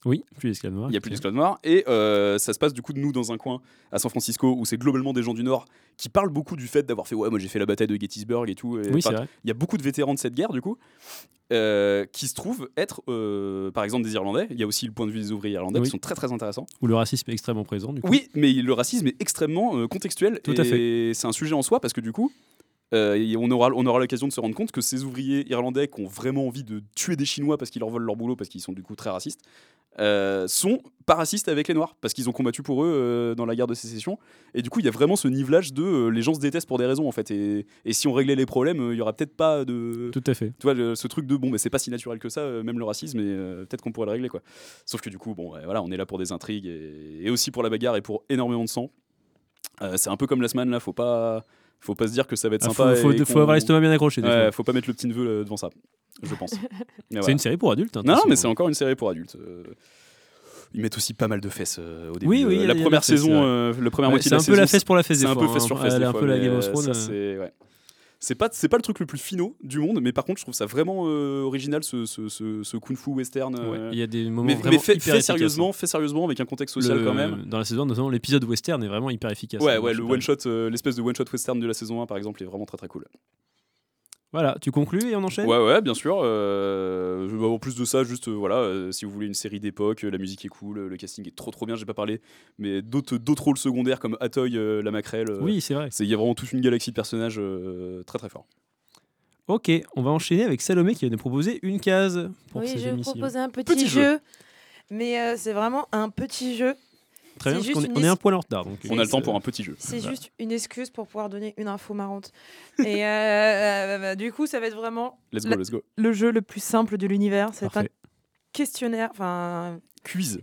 A: Oui, plus d'esclaves noirs.
J: Il n'y a plus d'esclaves noirs. Et euh, ça se passe du coup de nous dans un coin à San Francisco où c'est globalement des gens du Nord qui parlent beaucoup du fait d'avoir fait Ouais, moi j'ai fait la bataille de Gettysburg et tout. Et,
A: Oui, c'est vrai.
J: il y a beaucoup de vétérans de cette guerre, du coup, euh, qui se trouvent être, euh, par exemple, des Irlandais. Il y a aussi le point de vue des ouvriers irlandais
A: Oui.
J: qui sont très très intéressants.
A: Où le racisme est extrêmement présent. Du coup.
J: Oui, mais le racisme est extrêmement contextuel.
A: Tout
J: et
A: à fait.
J: c'est un sujet en soi parce que du coup, euh, et on aura, on aura l'occasion de se rendre compte que ces ouvriers irlandais qui ont vraiment envie de tuer des Chinois parce qu'ils leur volent leur boulot, parce qu'ils sont du coup très racistes, euh, sont pas racistes avec les Noirs parce qu'ils ont combattu pour eux euh, dans la guerre de sécession. Et du coup, il y a vraiment ce nivelage de euh, les gens se détestent pour des raisons en fait. Et, et si on réglait les problèmes, il y aura peut-être pas de.
A: Tout à fait.
J: Tu vois, le- ce truc de bon, mais c'est pas si naturel que ça, même le racisme, et peut-être qu'on pourrait le régler quoi. Sauf que du coup, bon, voilà, on est là pour des intrigues et, et aussi pour la bagarre et pour énormément de sang. C'est un peu comme la semaine là, faut pas, faut pas se dire que ça va être
A: Ah,
J: sympa.
A: faut, faut, faut avoir l'estomac bien accroché. des
J: Ouais,
A: fois.
J: faut pas mettre le petit neveu euh, devant ça, je pense.
A: C'est
J: voilà.
A: une série pour adultes. hein,
J: Non, mais c'est encore une série pour adultes. euh, Ils mettent aussi pas mal de fesses euh, au début.
A: Oui, oui,
J: Euh, la première
A: la fesse,
J: saison, euh, la première
A: Ouais,
J: moitié
A: c'est
J: de la
A: un peu la
J: saison,
A: fesse pour la fesse
J: C'est un peu fesse
A: hein.
J: sur fesse.
A: Est
J: des
A: un peu la Game of Thrones.
J: C'est pas, c'est pas le truc le plus finaux du monde, mais par contre, je trouve ça vraiment euh, original ce, ce, ce, ce kung-fu western.
A: Ouais,
J: euh,
A: Il y a des moments
J: mais,
A: vraiment
J: mais fait,
A: hyper
J: fait sérieusement,
A: hein.
J: fait sérieusement avec un contexte social
A: Le-
J: quand même.
A: Dans la saison, notamment l'épisode western est vraiment hyper efficace.
J: Ouais,
A: hein,
J: ouais, le one shot, euh, l'espèce de one shot western de la saison 1 par exemple est vraiment très très cool.
A: Voilà, tu conclus et on enchaîne?
J: Ouais, ouais, bien sûr. euh, je- en plus de ça, juste euh, voilà, euh, si vous voulez une série d'époque, la musique est cool, le casting est trop trop bien. J'ai pas parlé, mais d'autres rôles secondaires comme Atoy, euh, la maquerelle. euh,
A: Oui, c'est vrai.
J: c'est- Il y a vraiment toute une galaxie de personnages euh, très très forts.
A: Ok, on va enchaîner avec Salomé qui va nous proposer une case pour
I: Oui, je vais vous
A: émissions.
I: proposer un petit,
J: Petit jeu.
I: jeu. Mais euh, c'est vraiment un petit jeu.
A: Très bien, parce qu'on est, on est un poil en retard. Donc,
J: On a le temps
A: euh,
J: pour un petit jeu.
I: C'est
A: Voilà.
I: juste une excuse pour pouvoir donner une info marrante. Et euh, euh, bah, du coup, ça va être vraiment
J: Let's go,
I: la-
J: let's go.
I: le jeu le plus simple de l'univers. C'est un questionnaire, enfin,
J: Quiz.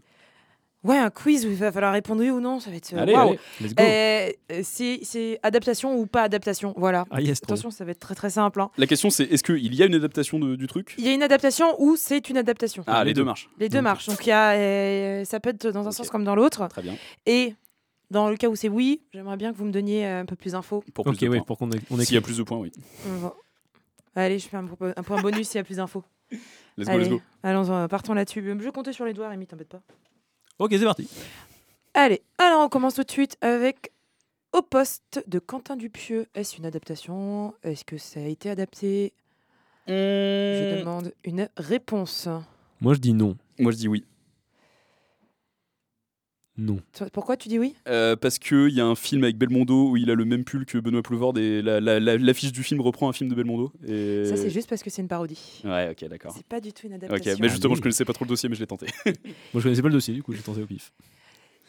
I: Ouais, un quiz où il va falloir répondre oui ou non. Ça va être. euh,
A: Allez,
I: waouh.
A: allez, let's go.
I: Euh, euh, c'est c'est adaptation ou pas adaptation. Voilà.
A: Ah yes,
I: Attention, ça va être très très simple. hein.
J: La question c'est est-ce qu'il y a une adaptation de- du truc?
I: Il y a une adaptation ou c'est une adaptation.
J: Ah,
A: les
J: les deux marchent.
I: Les deux
A: Donc-
I: marchent. Donc il y a, euh, ça peut être dans un sens comme dans l'autre.
J: Très bien.
I: Et dans le cas où c'est oui, j'aimerais bien que vous me donniez euh, un peu plus d'infos.
J: Pour plus
A: Ok,
J: de
A: ouais,
J: points.
A: pour qu'on ait, on ait
J: S'il y a plus de points, oui.
I: Allez, je fais un, point bonus s'il y a plus d'infos.
J: Let's go,
I: Allez,
J: let's go.
I: allons, partons là-dessus. Je vais compter sur les doigts, Rémi, t'embête pas.
A: Ok, c'est parti.
I: Allez, alors on commence tout de suite avec Au poste de Quentin Dupieux. Est-ce une adaptation? Est-ce que ça a été adapté? Je demande une réponse.
A: Moi, je dis non.
J: Moi je dis oui.
A: Non.
I: Pourquoi tu dis oui?
J: Euh, parce qu'il y a un film avec Belmondo où il a le même pull que Benoît Poulvord et la- la- la- l'affiche du film reprend un film de Belmondo. Et...
I: Ça, c'est juste parce que c'est une parodie.
J: Ouais, ok, d'accord.
I: C'est pas du tout une
J: Ok,
I: adaptation.
J: mais justement, je connaissais pas trop le dossier, mais je l'ai tenté.
A: Moi, je connaissais pas le dossier, du coup, j'ai tenté au pif.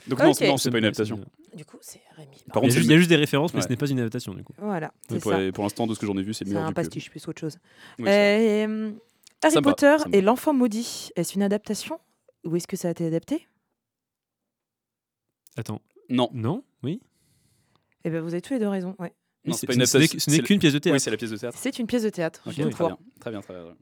J: Donc, non,
I: Ok.
J: c'est- non, c'est pas une adaptation.
I: Du coup, c'est Rémi.
J: Par
A: Il y,
J: contre,
A: a
J: c'est
A: juste, il y a juste des références, mais
J: Ouais.
A: ce n'est pas une adaptation, du coup.
I: Voilà, c'est
J: pour,
I: ça.
J: pour l'instant, de ce que j'en ai vu, c'est le
I: C'est un
J: que-
I: pastiche plus qu'autre chose.
J: Oui.
I: Euh, Harry Potter et l'enfant maudit, est-ce une adaptation ou est-ce que ça a été adapté?
A: Attends.
J: Non,
A: Non? Oui?
I: Eh ben, vous avez tous les deux raison. Ouais.
J: Non,
A: Oui,
J: c'est pas une
A: ce n'est- qu'une pièce de
J: oui,
A: théâtre.
J: c'est la pièce de théâtre.
I: C'est une pièce de théâtre.
J: Très
I: fois.
J: bien, très bien, très bien.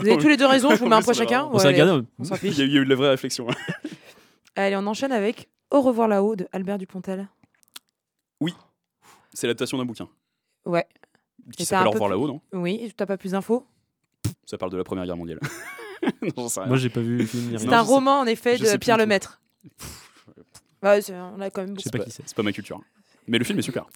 I: Vous avez tous les deux raison, je vous mets un
J: En
I: point chacun.
A: On s'est
I: Ouais,
A: regardé.
I: on s'en
J: Il y a eu de la vraie réflexion.
I: Allez, on enchaîne avec Au revoir là-haut de Albert Dupontel.
J: C'est l'adaptation d'un bouquin
I: Ouais.
J: qui s'appelle Au revoir là-haut, non
I: Oui, t'as pas plus d'infos?
J: Ça parle de la Première Guerre mondiale. non, j'en sais rien.
A: Moi, j'ai pas vu le film. ni
I: C'est un roman, en effet, de Pierre. Lemaître. C'est- on a quand même
A: Je
I: beaucoup.
A: sais pas qui c'est.
J: C'est pas ma culture. Mais le film est super.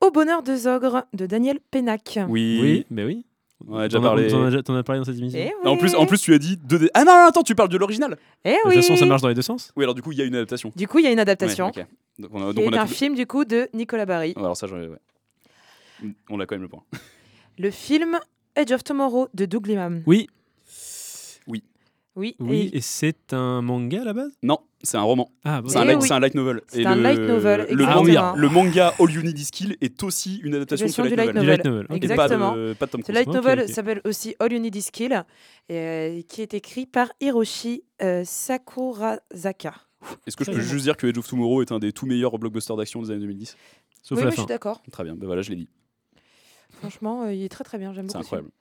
I: Au bonheur de Zogre de Daniel Pénac.
J: Oui.
A: Oui, mais oui.
J: On en a déjà
A: T'en
J: parlé.
A: T'en as, déjà- t'en as parlé dans cette émission
I: Eh
J: En plus, en plus, tu as dit 2D. Ah non, non, attends, tu parles de l'original.
I: Eh
A: De
I: oui.
A: toute façon, ça marche dans les deux sens.
J: Oui, alors du coup, il y a une adaptation.
I: Du coup, il y a une adaptation.
J: Ouais, ok. Donc on a,
I: qui
J: donc on
I: est
J: a
I: un
J: tout-
I: film du coup de Nicolas Barry.
J: Alors ça, j'en ai- ouais. On a quand même le point.
I: Le film Edge of Tomorrow de Doug Liman.
A: Oui,
J: Oui.
I: Et-
A: et c'est un manga à la base?
J: Non, c'est un roman.
A: Ah, bon.
J: C'est un,
I: Eh oui.
J: c'est un light novel.
I: C'est
J: Et
I: un
J: le-
I: light novel,
J: Le, manga, le manga All You Need Is Kill est aussi une adaptation de ce
I: Adaptation
J: light
I: du light
J: novel.
A: Du light novel.
J: Et
I: Exactement.
J: pas de, pas de Tom
I: Ce light novel s'appelle aussi All You Need Is Kill, euh, qui est écrit par Hiroshi euh, Sakurazaka.
J: Est-ce que je peux juste dire que Edge of Tomorrow est un des tout meilleurs blockbusters d'action des années 2010
A: Sauf
I: oui,
A: la
I: je suis d'accord.
J: Très bien, ben voilà, je l'ai dit.
I: Franchement, euh, il est très très bien. J'aime
J: C'est
I: beaucoup. ce film.
J: incroyable.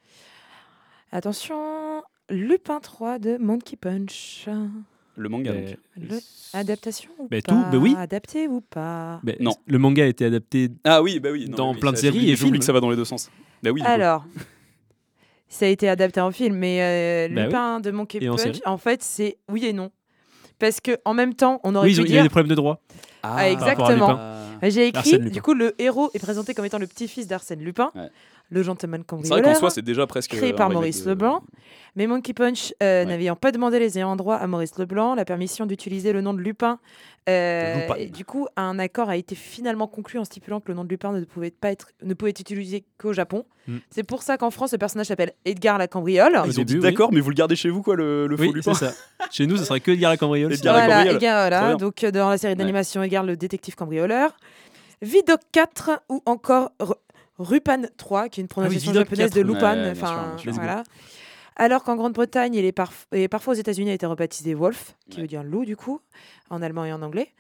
I: Attention, Lupin 3 de Monkey Punch.
J: Le manga,
A: Mais-
J: donc.
I: Le- Adaptation ou
A: Mais
I: pas?
A: tout, bah oui.
I: Adapté ou pas
A: Mais
J: Non.
A: Le manga a été adapté.
J: Ah oui, bah oui. non,
A: Dans
J: oui,
A: plein de séries et
J: J'oublie que ça va dans les deux sens. Bah oui.
I: Alors, ça a été adapté en film, mais euh,
A: Bah oui.
I: Lupin de Monkey
A: Et
I: Punch, en, fait, c'est oui et non. Parce que en même temps, on aurait
A: Oui, ils
I: pu
A: ont- il y a
I: dire.
A: des problèmes de droit.
I: Ah,
A: à
I: exactement.
J: Ah.
I: J'ai écrit, du coup, le héros est présenté comme étant le petit-fils d'Arsène Lupin,
J: Ouais.
I: Le gentleman
J: C'est vrai
I: cambrioleur,
J: qu'en soi, c'est déjà presque.
I: créé par Maurice
J: de-
I: Leblanc. Mais Monkey Punch, euh,
J: Ouais.
I: n'ayant pas demandé les ayants droit à Maurice Leblanc, la permission d'utiliser le nom de Lupin, euh,
J: Lupin.
I: et du coup, un accord a été finalement conclu en stipulant que le nom de Lupin ne pouvait pas être, ne pouvait être utilisé qu'au Japon.
A: Mm.
I: C'est pour ça qu'en France, le personnage s'appelle Edgar la cambriole.
J: Ah, Ils ont dit
A: oui.
J: d'accord, mais vous le gardez chez vous, quoi, le, le faux Lupin
A: c'est ça. Chez nous, ça serait que Edgar la cambriole.
J: Edgar la
I: Voilà,
J: cambriole.
I: Edgar, voilà. Donc, euh, dans la série d'animation, Edgar le détective cambrioleur. Vidoc 4 ou encore Rupan 3, qui est une prononciation
A: Vidoc
I: japonaise
A: 4.
I: de
J: sûr,
I: enfin, voilà. Alors qu'en Grande-Bretagne il est parf- et parfois aux États-Unis, a été rebaptisé Wolf, qui
J: Ouais.
I: veut dire loup du coup, en allemand et en anglais.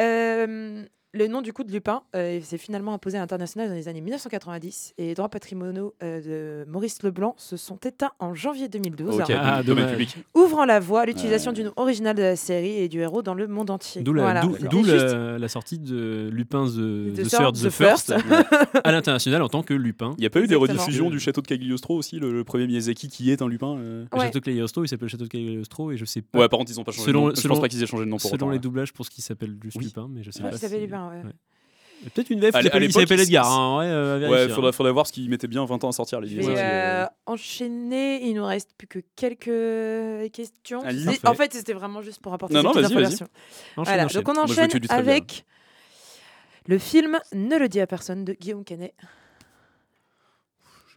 I: Euh, le nom du coup de Lupin euh, s'est finalement imposé à l'international dans les années 1990 et les droits patrimoniaux euh, de Maurice Leblanc se sont éteints en janvier 2012,
J: Ok,
A: Ah,
J: domaine public.
I: ouvrant la voie à l'utilisation
J: Ouais.
I: du nom original de la série et du héros dans le monde entier.
A: D'où la,
I: Voilà.
A: d'où-
I: C'était
A: d'où
I: juste-
A: la, la sortie de Lupin The,
I: The
A: the
I: Third,
A: Third,
I: The
A: The First, à l'international en tant que Lupin.
J: Il n'y a pas eu des rediffusions du château de Cagliostro aussi, le, le premier Miyazaki qui est un Lupin euh
A: Le château de Cagliostro, il s'appelle le château de Cagliostro et je sais pas.
J: Ouais, par contre, ils ont pas changé
A: Selon-
J: de nom. Je
A: selon-
J: pense pas qu'ils aient changé de nom pour
A: selon
J: autant.
A: les
J: ouais.
A: doublages pour ce qui s'appelle juste
J: Oui.
A: Lupin, mais je sais
J: Ouais.
A: pas.
I: Ouais.
A: a Peut-être une VF
J: À
A: qui s'appelle- s'appelle
J: il-
A: Edgar. hein, ouais, euh,
J: Ouais, faudrait,
A: hein.
J: faudrait voir ce qu'ils mettaient bien 20 ans à sortir les
I: Je vais euh, enchaîner. Il nous reste plus que quelques questions.
J: Allez.
I: En fait, c'était vraiment juste pour apporter
J: Non, non,
I: petites
J: vas-y, vas-y.
I: informations.
A: Enchaîne,
I: Voilà,
A: enchaîne.
I: donc on enchaîne
J: bien.
I: avec le film Ne le dis à personne de Guillaume Canet.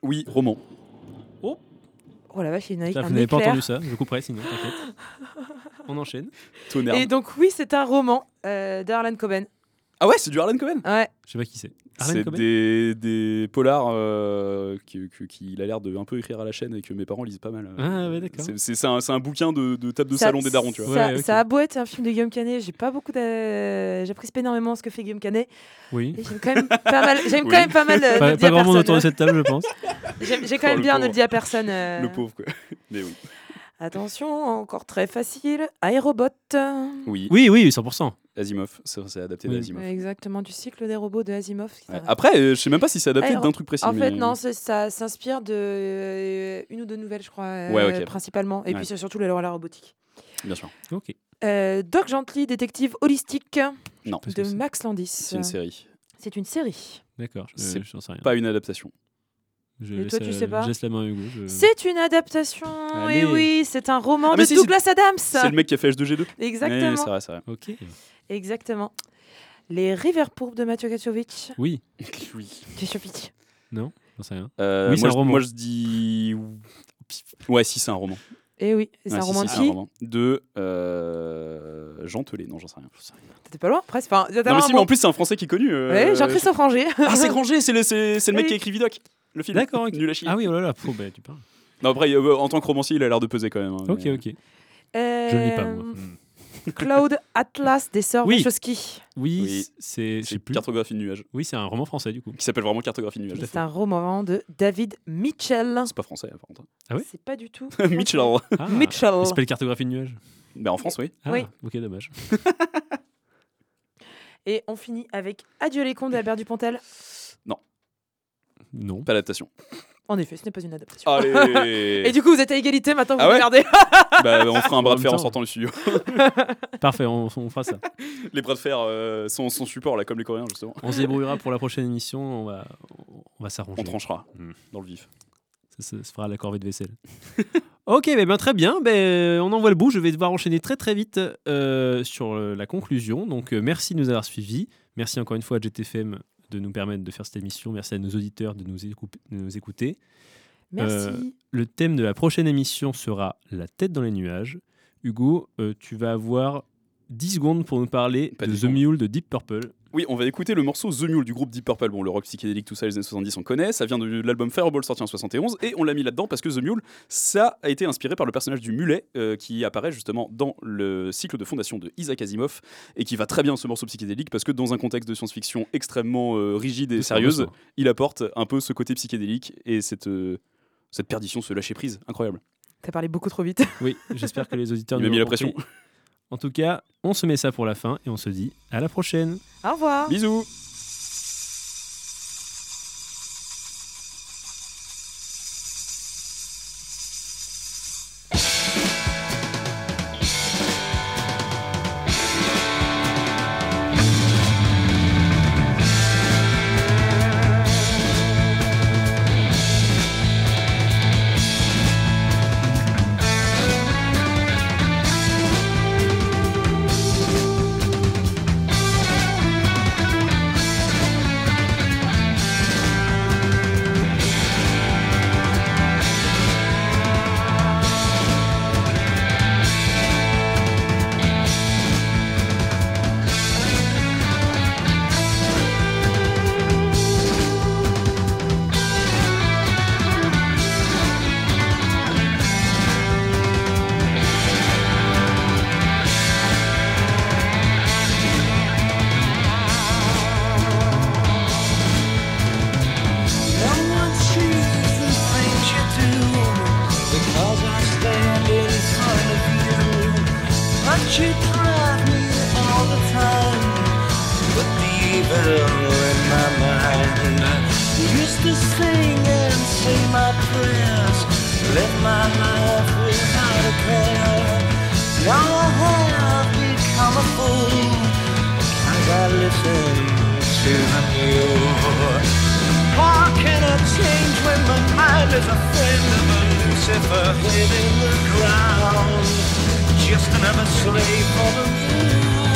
J: Oui, roman.
I: Oh la vache, il y en a un
A: vous n'avez pas entendu ça, je couperai sinon, t'inquiète. On enchaîne.
J: Tonnerre.
I: Et donc oui, c'est un roman euh, d'Arlan Coben.
J: Ah ouais, c'est du Harlan Coben
I: Ouais.
A: Je sais pas qui c'est.
J: C'est
A: Coben
J: des, des polars euh, qui- qu'il a l'air de un peu écrire à la chaîne et que mes parents lisent pas mal.
A: Ah ouais, d'accord.
J: C'est- C'est c'est un, c'est un bouquin de, de table de
I: Ça-
J: salon des darons, tu vois.
I: Ça,
A: Ouais, ok.
I: ça a beau être un film de Guillaume Canet, j'ai pas beaucoup. J'apprécie pas énormément ce que fait Guillaume Canet.
A: Oui.
I: Et J'aime quand même pas mal. J'aime
J: Oui.
I: quand même pas mal. euh, ne
A: Pas,
I: dire
A: pas
I: à
A: grand monde
I: personne.
A: autour de cette table, je pense.
I: J'aime- J'ai
J: Oh,
I: quand même
J: le
I: bien ne
J: pauvre.
I: le dire à personne. euh.
J: Le pauvre, quoi. Mais oui.
I: Attention, encore très facile. Aérobot.
J: Oui,
A: Oui, oui, 100%.
J: Asimov, c'est adapté
A: Oui.
J: d'Asimov.
I: Exactement, du cycle des robots de Asimov.
J: Ouais. Après, euh, je sais même pas si c'est adapté d'un truc précis.
I: En fait,
J: mais-
I: non, ça s'inspire de euh, une ou deux nouvelles, je crois, euh,
J: Ouais, ok.
I: principalement. Et
J: Ouais.
I: puis c'est surtout la, la robotique.
J: Bien sûr.
A: Ok.
I: Euh, Doc Gently, détective holistique
J: Non,
I: de Max Landis.
J: c'est une série.
I: C'est une série.
A: D'accord, je
J: C'est
A: j'en sais rien.
J: Pas une adaptation.
A: Je
I: Et
A: laisse,
I: toi, tu sais pas
A: Je laisse la main à Hugo. je-
I: C'est une adaptation.
A: Allez.
I: Et oui, c'est un roman
J: Ah,
I: de
J: si,
I: Douglas Adams.
J: C'est le mec qui a fait H2G2
I: Exactement.
J: C'est vrai, c'est vrai.
A: Ok.
I: Exactement. Les River Pourpres de Mathieu Kassovitch.
A: Oui.
J: Oui.
I: Kassovitch.
A: Non, j'en sais rien.
J: Euh,
A: Oui, c'est
J: moi,
A: un
J: je-
A: roman.
J: Moi, je dis. Ouais, si, c'est un roman.
I: Et Eh oui, c'est
J: Ouais,
I: un
J: si,
I: roman
J: si,
I: de
J: c'est un roman. De. Euh... Jean Telet, non, j'en sais rien.
I: T'étais pas loin, presque. Enfin,
J: Non, mais si, mais en plus, c'est un français qui est connu. euh,
I: Ouais, Jean-Christophe Ranger.
J: Ah, c'est Granger, c'est le, c'est, c'est le mec
I: Oui.
J: qui a écrit Vidoc, le film.
A: D'accord, ok.
J: Nul à chier.
A: Ah oui, oh là là, pff, bah, tu parles.
J: Non, après, euh, en tant que romancier, il a l'air de peser quand même. hein,
A: Ok,
J: mais-
A: ok. Je ne lis pas, moi. Hmm.
I: Cloud Atlas des sœurs
A: Oui.
I: Wachowski.
A: Oui,
J: Oui.
A: c'est.
J: Cartographie de nuages,
A: Oui, c'est un roman français, du coup.
J: qui s'appelle vraiment Cartographie de nuages.
I: C'est un roman de David Mitchell.
J: C'est pas français, par contre.
A: Ah oui
I: C'est pas du tout.
J: Mitchell.
A: Ah,
I: Mitchell.
A: Il s'appelle Cartographie de nuages.
J: Ben, en France, oui.
A: Ah,
I: Oui.
A: ok, dommage.
I: Et on finit avec Adieu les cons d'Albert Dupontel.
A: Non.
J: Pas adaptation.
I: En effet, ce n'est pas une adaptation.
J: Allez
I: Et du coup, vous êtes à égalité, maintenant vous
J: Ah ouais
I: regardez.
J: bah, On fera un bras
A: En
J: de fer en sortant du studio.
A: Parfait, on, on fera ça.
J: les bras de fer euh, sont sont support, là, comme les Coréens, justement.
A: On se débrouillera pour la prochaine émission. On va, on va s'arranger.
J: On tranchera
A: Hmm.
J: dans le vif.
A: Ça, se fera à la corvée de vaisselle. ok, ben, ben, très bien. Ben, on envoie le bout. Je vais devoir enchaîner très très vite euh, sur euh, la conclusion. Donc euh, merci de nous avoir suivis. Merci encore une fois à GTFM de nous permettre de faire cette émission. Merci à nos auditeurs de nous, écou- de nous écouter.
I: Merci.
A: Euh, le thème de la prochaine émission sera la tête dans les nuages. Hugo, euh, tu vas avoir 10 secondes pour nous parler
J: Pas
A: de
J: 10
A: The. Mule de Deep Purple.
J: Oui, on va écouter le morceau The Mule du groupe Deep Purple. Bon, le rock psychédélique, tout ça, les années 70, on connaît. Ça vient de l'album Fireball sorti en 71. Et on l'a mis là-dedans parce que The Mule, ça a été inspiré par le personnage du mulet euh, qui apparaît justement dans le cycle de fondation de Isaac Asimov et qui va très bien ce morceau psychédélique parce que dans un contexte de science-fiction extrêmement euh, rigide et sérieuse,
A: ça.
J: il apporte un peu ce côté psychédélique et cette, euh, cette perdition, ce lâcher prise. Incroyable.
I: T'as parlé beaucoup trop vite.
A: Oui, j'espère que les auditeurs
J: Il m'a mis la pression.
A: En tout cas, on se met ça pour la fin et on se dit à la prochaine.
I: Au revoir.
J: Bisous
K: Lucifer in the ground? Just another slave for the music.